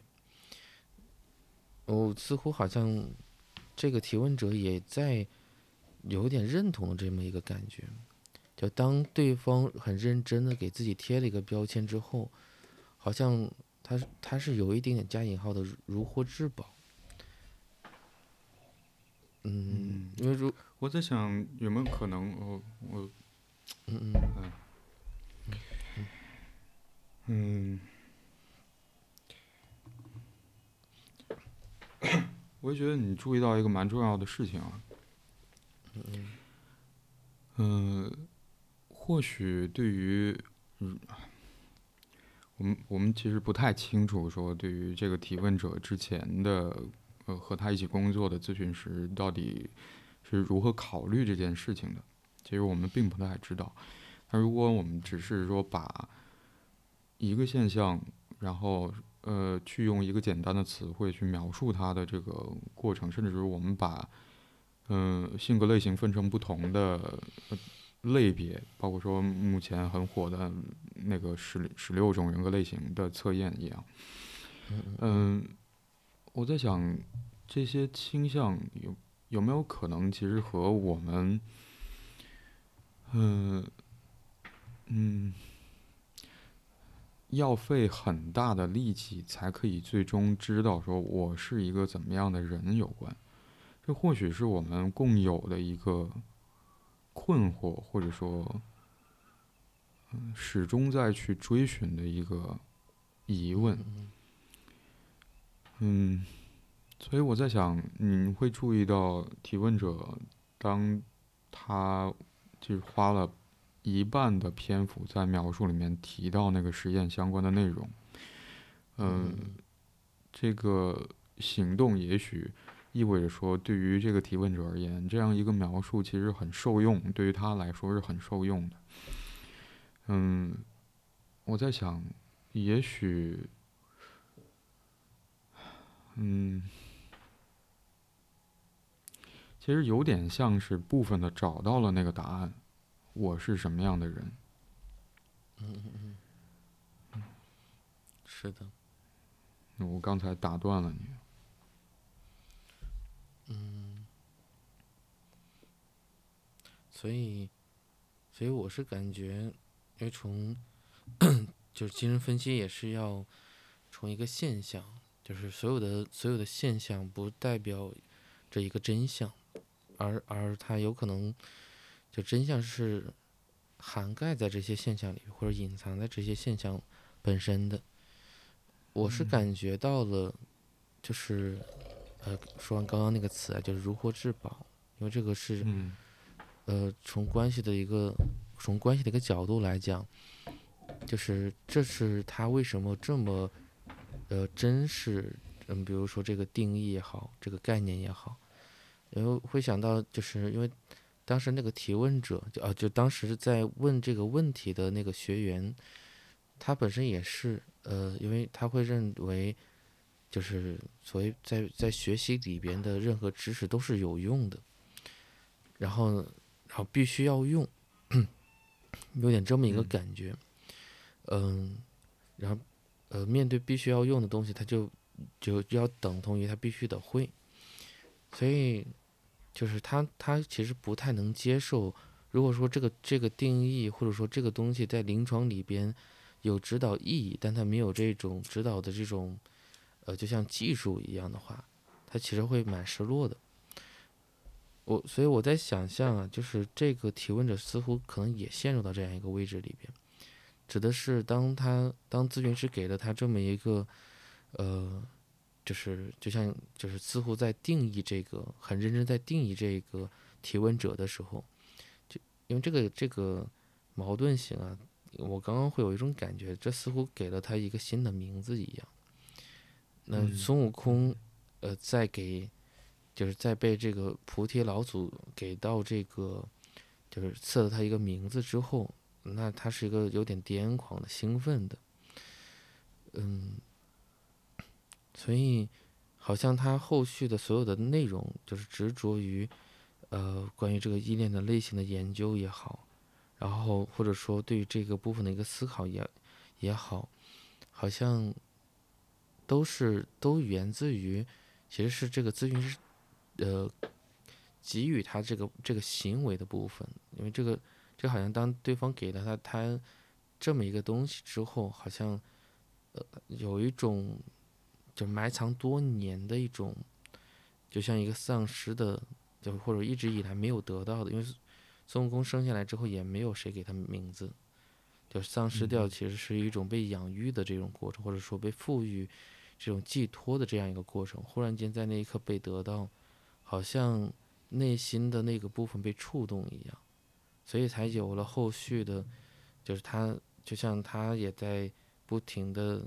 我似乎好像这个提问者也在有点认同这么一个感觉，就当对方很认真的给自己贴了一个标签之后，好像他他是有一点点加引号的如获至宝。嗯，因为如我在想有没有可能，我我嗯嗯。嗯，我也觉得你注意到一个蛮重要的事情啊。嗯，或许对于嗯，我们我们其实不太清楚说，对于这个提问者之前的呃和他一起工作的咨询师到底是如何考虑这件事情的，其实我们并不太知道。那如果我们只是说把一个现象，然后呃去用一个简单的词汇去描述它的这个过程，甚至是我们把嗯、呃性格类型分成不同的呃类别，包括说目前很火的那个十十六种人格类型的测验一样，嗯，我在想，这些倾向有有没有可能，其实和我们，嗯嗯，要费很大的力气才可以最终知道说我是一个怎么样的人有关。这或许是我们共有的一个困惑，或者说，嗯，始终在去追寻的一个疑问。所以我在想，你会注意到提问者，当他就是花了一半的篇幅在描述里面提到那个实验相关的内容，嗯，这个行动也许意味着说，对于这个提问者而言，这样一个描述其实很受用，对于他来说是很受用的。嗯，我在想，也许。嗯，其实有点像是部分的找到了那个答案，我是什么样的人？嗯嗯嗯，是的。我刚才打断了你。嗯，所以，所以我是感觉，因为从 就是精神分析也是要从一个现象。就是所有的所有的现象不代表这一个真相，而而它有可能就真相是涵盖在这些现象里，或者隐藏在这些现象本身的。我是感觉到了，就是呃，说完刚刚那个词啊，就是如获至宝，因为这个是呃，从关系的一个从关系的一个角度来讲，就是这是他为什么这么。呃，真是，嗯，比如说这个定义也好，这个概念也好，然后会想到，就是因为当时那个提问者，就啊，就当时在问这个问题的那个学员，他本身也是，呃，因为他会认为，就是所谓在在学习里边的任何知识都是有用的，然后，然后必须要用，有点这么一个感觉，嗯，然后。呃，面对必须要用的东西，他就就要等同于他必须得会，所以就是他他其实不太能接受，如果说这个这个定义或者说这个东西在临床里边有指导意义，但他没有这种指导的这种呃，就像技术一样的话，他其实会蛮失落的。我所以我在想象啊，就是这个提问者似乎可能也陷入到这样一个位置里边。指的是，当他当咨询师给了他这么一个，呃，就是就像就是似乎在定义这个很认真在定义这个提问者的时候，就因为这个这个矛盾性啊，我刚刚会有一种感觉，这似乎给了他一个新的名字一样。那孙悟空，呃，在给就是在被这个菩提老祖给到这个就是赐了他一个名字之后。那他是一个有点癫狂的、兴奋的，嗯，所以好像他后续的所有的内容，就是执着于，呃，关于这个依恋的类型的研究也好，然后或者说对于这个部分的一个思考也也好，好像都是都源自于，其实是这个咨询师，呃，给予他这个这个行为的部分，因为这个。就好像当对方给了他他这么一个东西之后，好像呃有一种就埋藏多年的一种，就像一个丧失的，就或者一直以来没有得到的，因为孙悟空生下来之后也没有谁给他名字，就丧失掉其实是一种被养育的这种过程，或者说被赋予这种寄托的这样一个过程。忽然间在那一刻被得到，好像内心的那个部分被触动一样。所以才有了后续的，就是他就像他也在不停的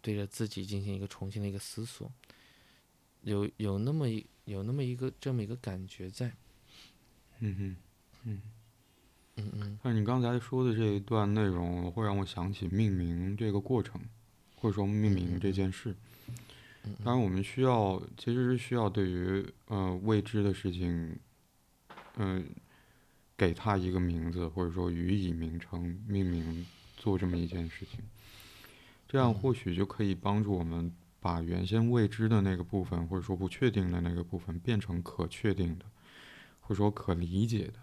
对着自己进行一个重新的一个思索，有有那么一有那么一个这么一个感觉在，嗯哼，嗯嗯嗯。那你刚才说的这一段内容，会让我想起命名这个过程，或者说命名这件事。当然，我们需要其实是需要对于呃未知的事情，嗯。给他一个名字，或者说予以名称、命名，做这么一件事情，这样或许就可以帮助我们把原先未知的那个部分，或者说不确定的那个部分，变成可确定的，或者说可理解的。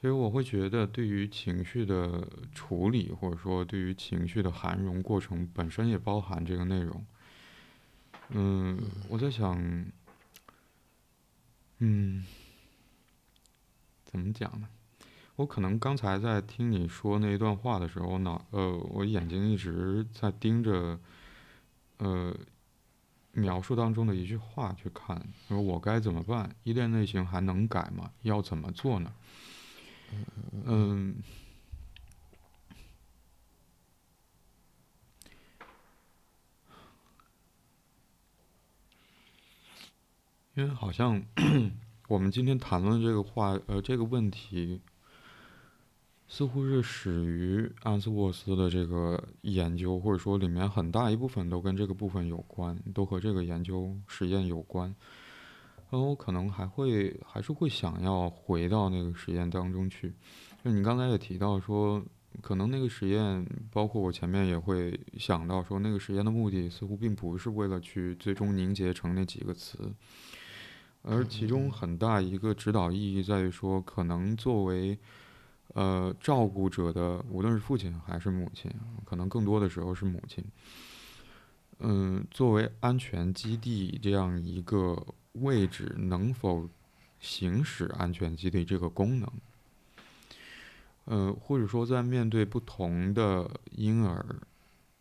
其实我会觉得，对于情绪的处理，或者说对于情绪的涵容过程本身，也包含这个内容。嗯，我在想，嗯，怎么讲呢？我可能刚才在听你说那一段话的时候，脑呃，我眼睛一直在盯着，呃，描述当中的一句话去看，说我该怎么办？依恋类型还能改吗？要怎么做呢？嗯，因为好像我们今天谈论这个话，呃，这个问题。似乎是始于安斯沃斯的这个研究，或者说里面很大一部分都跟这个部分有关，都和这个研究实验有关。然后我可能还会还是会想要回到那个实验当中去。就你刚才也提到说，可能那个实验，包括我前面也会想到说，那个实验的目的似乎并不是为了去最终凝结成那几个词，而其中很大一个指导意义在于说，可能作为。呃，照顾者的无论是父亲还是母亲，可能更多的时候是母亲。嗯，作为安全基地这样一个位置，能否行使安全基地这个功能？呃，或者说在面对不同的婴儿，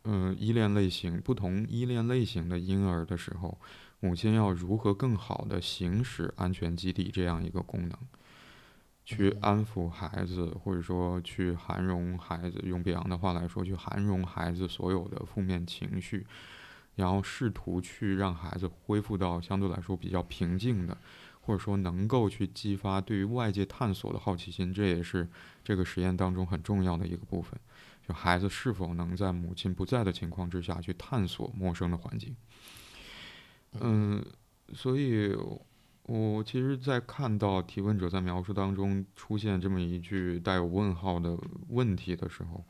嗯，依恋类型不同依恋类型的婴儿的时候，母亲要如何更好的行使安全基地这样一个功能？去安抚孩子，或者说去涵容孩子，用别样的话来说，去涵容孩子所有的负面情绪，然后试图去让孩子恢复到相对来说比较平静的，或者说能够去激发对于外界探索的好奇心，这也是这个实验当中很重要的一个部分。就孩子是否能在母亲不在的情况之下去探索陌生的环境。嗯，所以。我其实，在看到提问者在描述当中出现这么一句带有问号的问题的时候，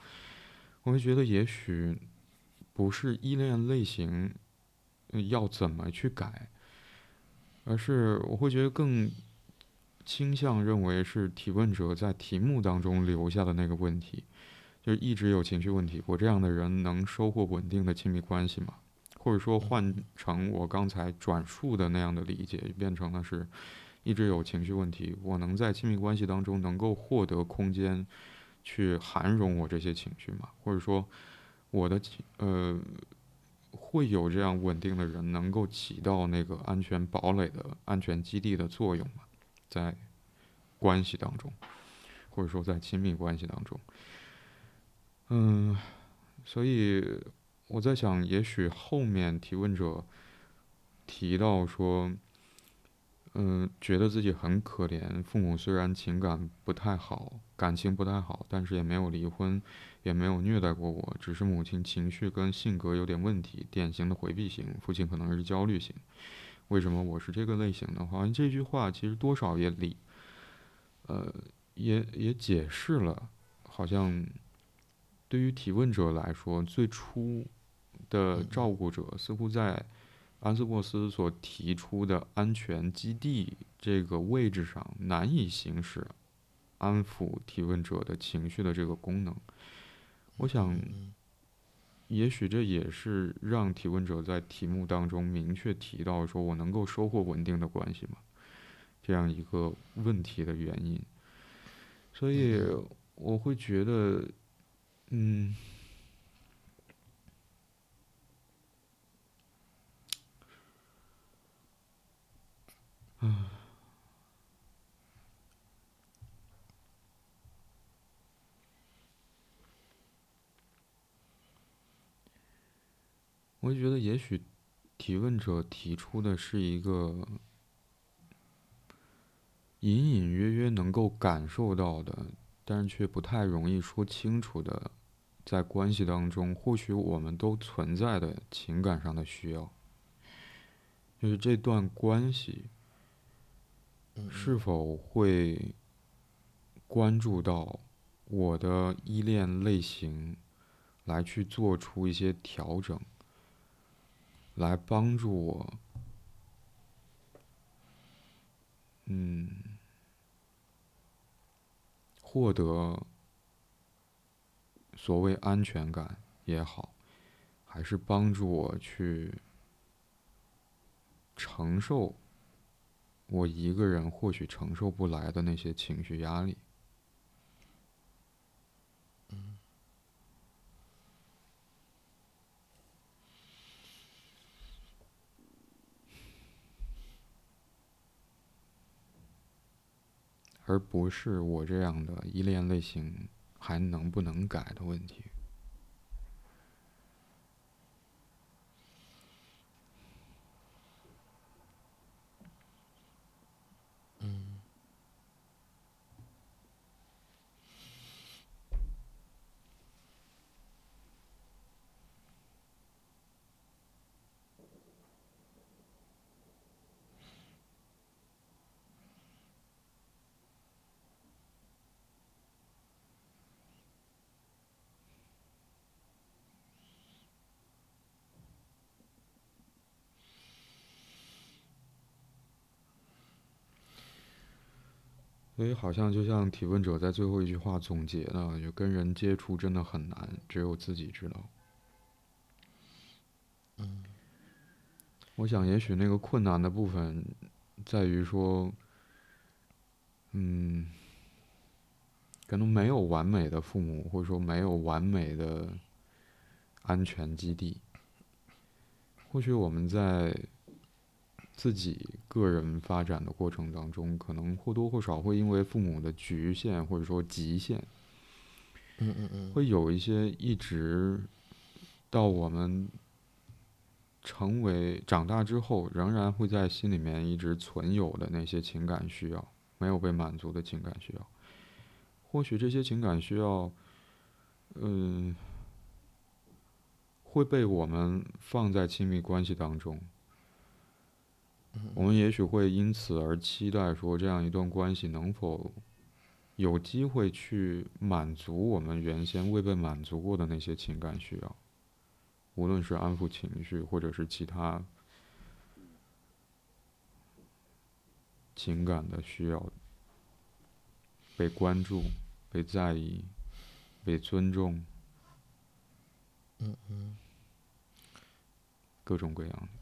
我会觉得也许不是依恋类型要怎么去改，而是我会觉得更倾向认为是提问者在题目当中留下的那个问题，就一直有情绪问题。我这样的人能收获稳定的亲密关系吗？或者说换成我刚才转述的那样的理解，变成了是一直有情绪问题。我能在亲密关系当中能够获得空间，去涵容我这些情绪吗？或者说我的呃会有这样稳定的人能够起到那个安全堡垒的安全基地的作用吗？在关系当中，或者说在亲密关系当中，嗯，所以。我在想，也许后面提问者提到说，嗯，觉得自己很可怜，父母虽然情感不太好，感情不太好，但是也没有离婚，也没有虐待过我，只是母亲情绪跟性格有点问题，典型的回避型，父亲可能是焦虑型。为什么我是这个类型的？好像这句话其实多少也理，呃，也也解释了，好像对于提问者来说，最初。的照顾者似乎在安斯沃斯所提出的安全基地这个位置上难以行使安抚提问者的情绪的这个功能。我想，也许这也是让提问者在题目当中明确提到说我能够收获稳定的关系吗？这样一个问题的原因。所以我会觉得，嗯。嗯，我就觉得，也许提问者提出的是一个隐隐约约能够感受到的，但是却不太容易说清楚的，在关系当中，或许我们都存在的情感上的需要，就是这段关系。是否会关注到我的依恋类型，来去做出一些调整，来帮助我，嗯，获得所谓安全感也好，还是帮助我去承受我一个人或许承受不来的那些情绪压力。而不是我这样的依恋类型还能不能改的问题。所以好像就像提问者在最后一句话总结的，就跟人接触真的很难，只有自己知道。嗯。我想，也许那个困难的部分，在于说，嗯，可能没有完美的父母，或者说没有完美的安全基地。或许我们在。自己个人发展的过程当中，可能或多或少会因为父母的局限或者说极限，嗯嗯嗯，会有一些一直到我们成为长大之后，仍然会在心里面一直存有的那些情感需要，没有被满足的情感需要。或许这些情感需要，嗯，会被我们放在亲密关系当中。我们也许会因此而期待说，这样一段关系能否有机会去满足我们原先未被满足过的那些情感需要，无论是安抚情绪，或者是其他情感的需要，被关注、被在意、被尊重，嗯嗯，各种各样的。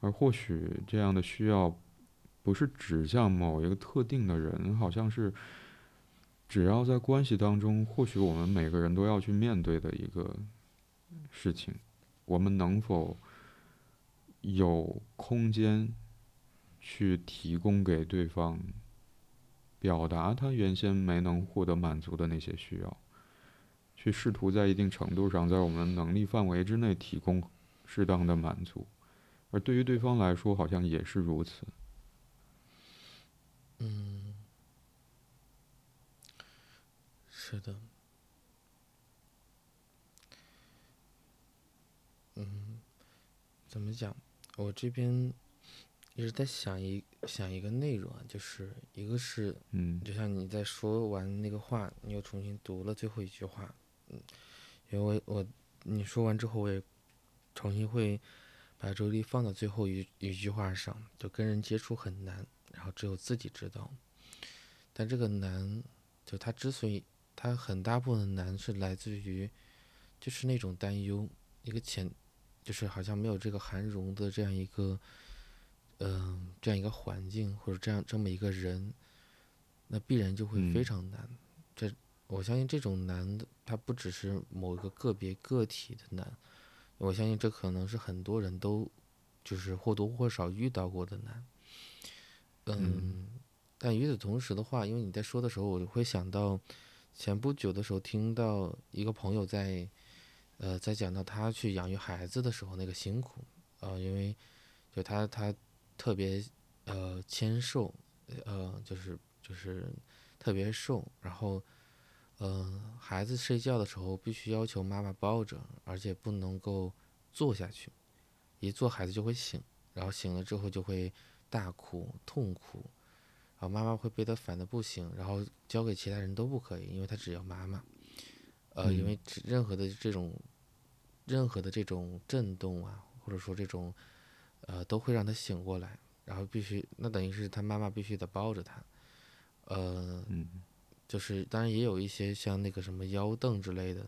而或许这样的需要，不是指向某一个特定的人，好像是，只要在关系当中，或许我们每个人都要去面对的一个事情。我们能否有空间去提供给对方，表达他原先没能获得满足的那些需要，去试图在一定程度上，在我们能力范围之内提供适当的满足。而对于对方来说，好像也是如此。嗯，是的。嗯，怎么讲？我这边一直在想一想一个内容啊，就是一个是，嗯，就像你在说完那个话，你又重新读了最后一句话，嗯，因为我你说完之后，我也重新会。把注意力放到最后一一句话上，就跟人接触很难，然后只有自己知道。但这个难，就他之所以他很大部分的难是来自于，就是那种担忧，一个潜，就是好像没有这个含容的这样一个，嗯，这样一个环境或者这样这么一个人，那必然就会非常难。这我相信这种难的，它不只是某一个个别个体的难。我相信这可能是很多人都，就是或多或少遇到过的难。嗯，但与此同时的话，因为你在说的时候，我会想到前不久的时候听到一个朋友在，呃，在讲到他去养育孩子的时候那个辛苦，呃，因为就他他特别呃纤瘦，呃，就是就是特别瘦，然后。嗯，孩子睡觉的时候必须要求妈妈抱着，而且不能够坐下去，一坐孩子就会醒，然后醒了之后就会大哭痛哭，然后妈妈会被他烦的不行，然后交给其他人都不可以，因为他只要妈妈。呃，因为任何的这种任何的这种震动啊，或者说这种，呃，都会让他醒过来，然后必须，那等于是他妈妈必须得抱着他，呃，就是当然也有一些像那个什么腰凳之类的，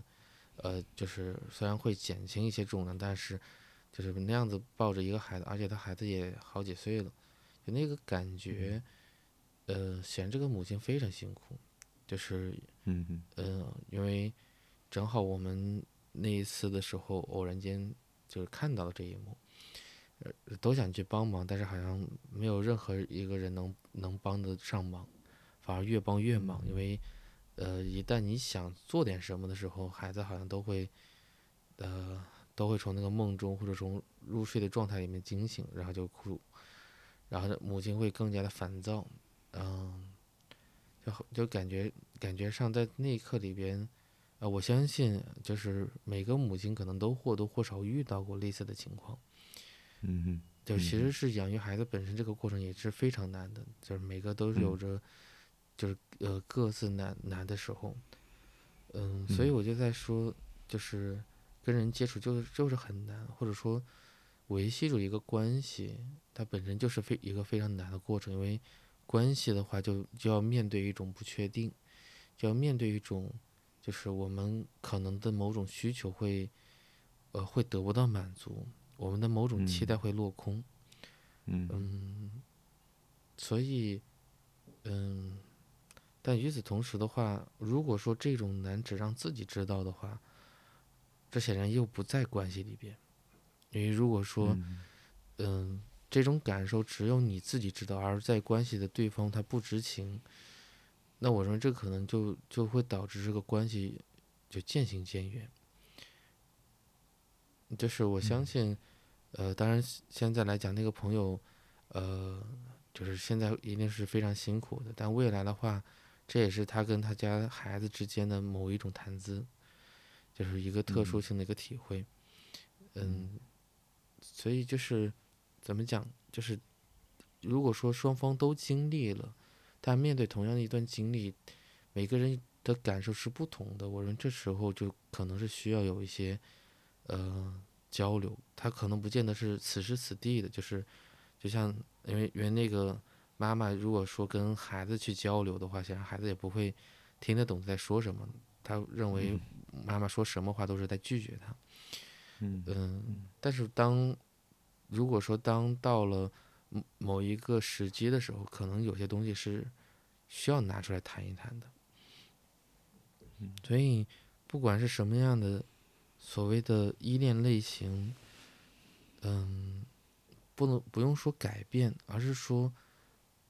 呃，就是虽然会减轻一些重量，但是就是那样子抱着一个孩子，而且他孩子也好几岁了，就那个感觉，呃，显这个母亲非常辛苦，就是，嗯呃，因为正好我们。那一次的时候，偶然间就是看到了这一幕，呃，都想去帮忙，但是好像没有任何一个人能能帮得上忙，反而越帮越忙。因为，呃，一旦你想做点什么的时候，孩子好像都会，呃，都会从那个梦中或者从入睡的状态里面惊醒，然后就哭，然后母亲会更加的烦躁，嗯，就就感觉感觉上在那一刻里边。啊，我相信就是每个母亲可能都或多或少遇到过类似的情况。嗯哼，就其实是养育孩子本身这个过程也是非常难的，就是每个都是有着，就是呃各自难难的时候。嗯，所以我就在说，就是跟人接触就是就是很难，或者说维系住一个关系，它本身就是非一个非常难的过程，因为关系的话就就要面对一种不确定，就要面对一种。就是我们可能的某种需求会，呃，会得不到满足，我们的某种期待会落空，嗯，所以，嗯，但与此同时的话，如果说这种难只让自己知道的话，这显然又不在关系里边，因为如果说，嗯，这种感受只有你自己知道，而在关系的对方他不知情。那我认为这可能就就会导致这个关系就渐行渐远。就是我相信，呃，当然现在来讲，那个朋友，呃，就是现在一定是非常辛苦的。但未来的话，这也是他跟他家孩子之间的某一种谈资，就是一个特殊性的一个体会。嗯，所以就是怎么讲，就是如果说双方都经历了。但面对同样的一段经历，每个人的感受是不同的。我认为这时候就可能是需要有一些，呃，交流。他可能不见得是此时此地的，就是，就像因为因为那个妈妈如果说跟孩子去交流的话，显然孩子也不会听得懂在说什么。他认为妈妈说什么话都是在拒绝他。嗯。但是当如果说当到了。某一个时机的时候，可能有些东西是需要拿出来谈一谈的。所以，不管是什么样的所谓的依恋类型，嗯，不能不用说改变，而是说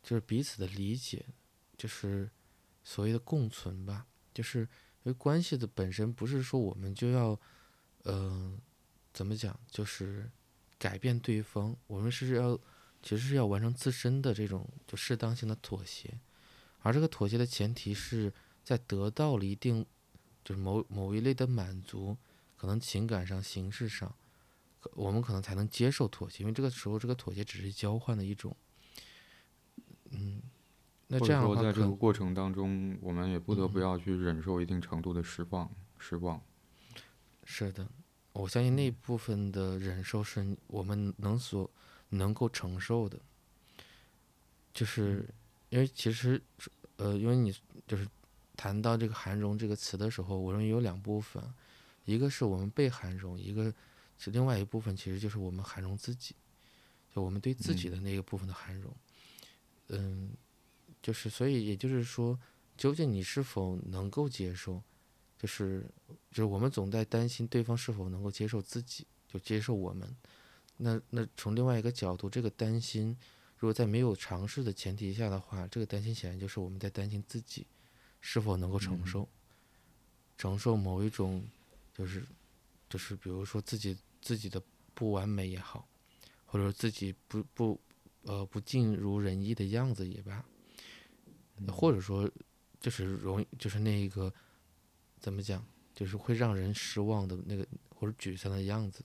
就是彼此的理解，就是所谓的共存吧。就是因为关系的本身不是说我们就要，嗯，怎么讲，就是改变对方，我们是要。其实是要完成自身的这种就适当性的妥协，而这个妥协的前提是在得到了一定就是某某一类的满足，可能情感上、形式上，我们可能才能接受妥协，因为这个时候这个妥协只是交换的一种。嗯，那这样的话，在这个过程当中，我们也不得不要去忍受一定程度的失望，失望。是的，我相信那部分的忍受是我们能所。能够承受的，就是因为其实，呃，因为你就是谈到这个涵容这个词的时候，我认为有两部分，一个是我们被含容，一个是另外一部分，其实就是我们涵容自己，就我们对自己的那个部分的含容。嗯，就是所以也就是说，究竟你是否能够接受，就是就是我们总在担心对方是否能够接受自己，就接受我们。那那从另外一个角度，这个担心，如果在没有尝试的前提下的话，这个担心显然就是我们在担心自己是否能够承受，承受某一种，就是就是比如说自己自己的不完美也好，或者说自己不不呃不尽如人意的样子也罢，或者说就是容易就是那一个怎么讲，就是会让人失望的那个或者沮丧的样子。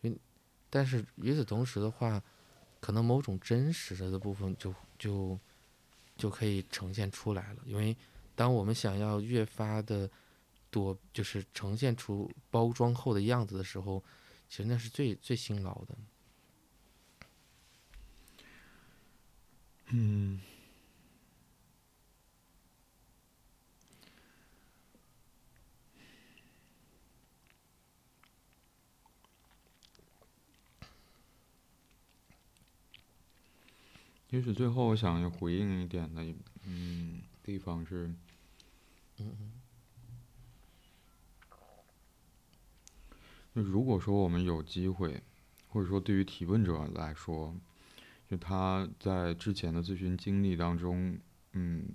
因但是与此同时的话，可能某种真实的部分就就就可以呈现出来了。因为当我们想要越发的躲，就是呈现出包装后的样子的时候，其实那是最最辛劳的。嗯。也许最后我想要回应一点的，嗯，地方是，嗯嗯，就如果说我们有机会，或者说对于提问者来说，就他在之前的咨询经历当中，嗯，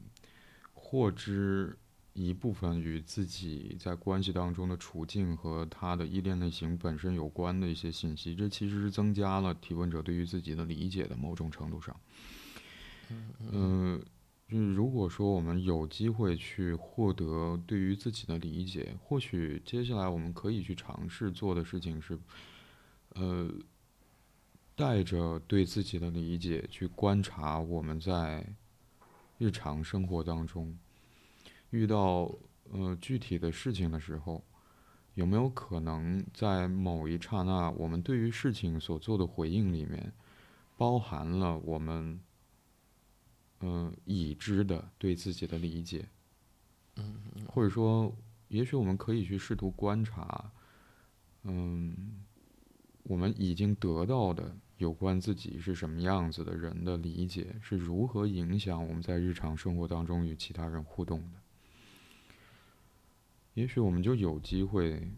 获知一部分与自己在关系当中的处境和他的依恋类型本身有关的一些信息，这其实是增加了提问者对于自己的理解的某种程度上。嗯，就是如果说我们有机会去获得对于自己的理解，或许接下来我们可以去尝试做的事情是，呃，带着对自己的理解去观察我们在日常生活当中遇到呃具体的事情的时候，有没有可能在某一刹那，我们对于事情所做的回应里面，包含了我们。嗯，已知的对自己的理解，嗯，或者说，也许我们可以去试图观察，嗯，我们已经得到的有关自己是什么样子的人的理解是如何影响我们在日常生活当中与其他人互动的。也许我们就有机会，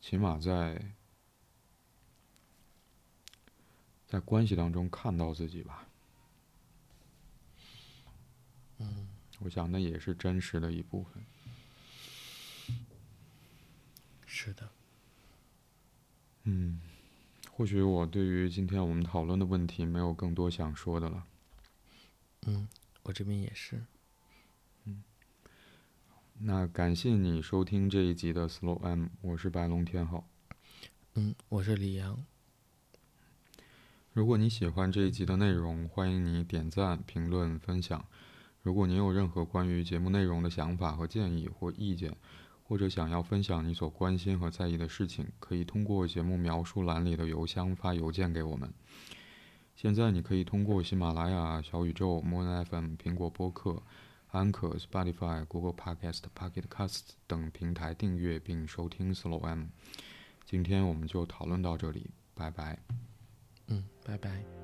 起码在在关系当中看到自己吧。嗯，我想那也是真实的一部分。是的。嗯，或许我对于今天我们讨论的问题没有更多想说的了。嗯，我这边也是。嗯，那感谢你收听这一集的 Slow M，我是白龙天浩。嗯，我是李阳。如果你喜欢这一集的内容，欢迎你点赞、评论、分享。如果你有任何关于节目内容的想法和建议或意见，或者想要分享你所关心和在意的事情，可以通过节目描述栏里的邮箱发邮件给我们。现在你可以通过喜马拉雅、小宇宙、Moon FM、苹果播客、Anchor、Spotify、Google Podcast、Pocket Casts 等平台订阅并收听 Slow M。今天我们就讨论到这里，拜拜。嗯，拜拜。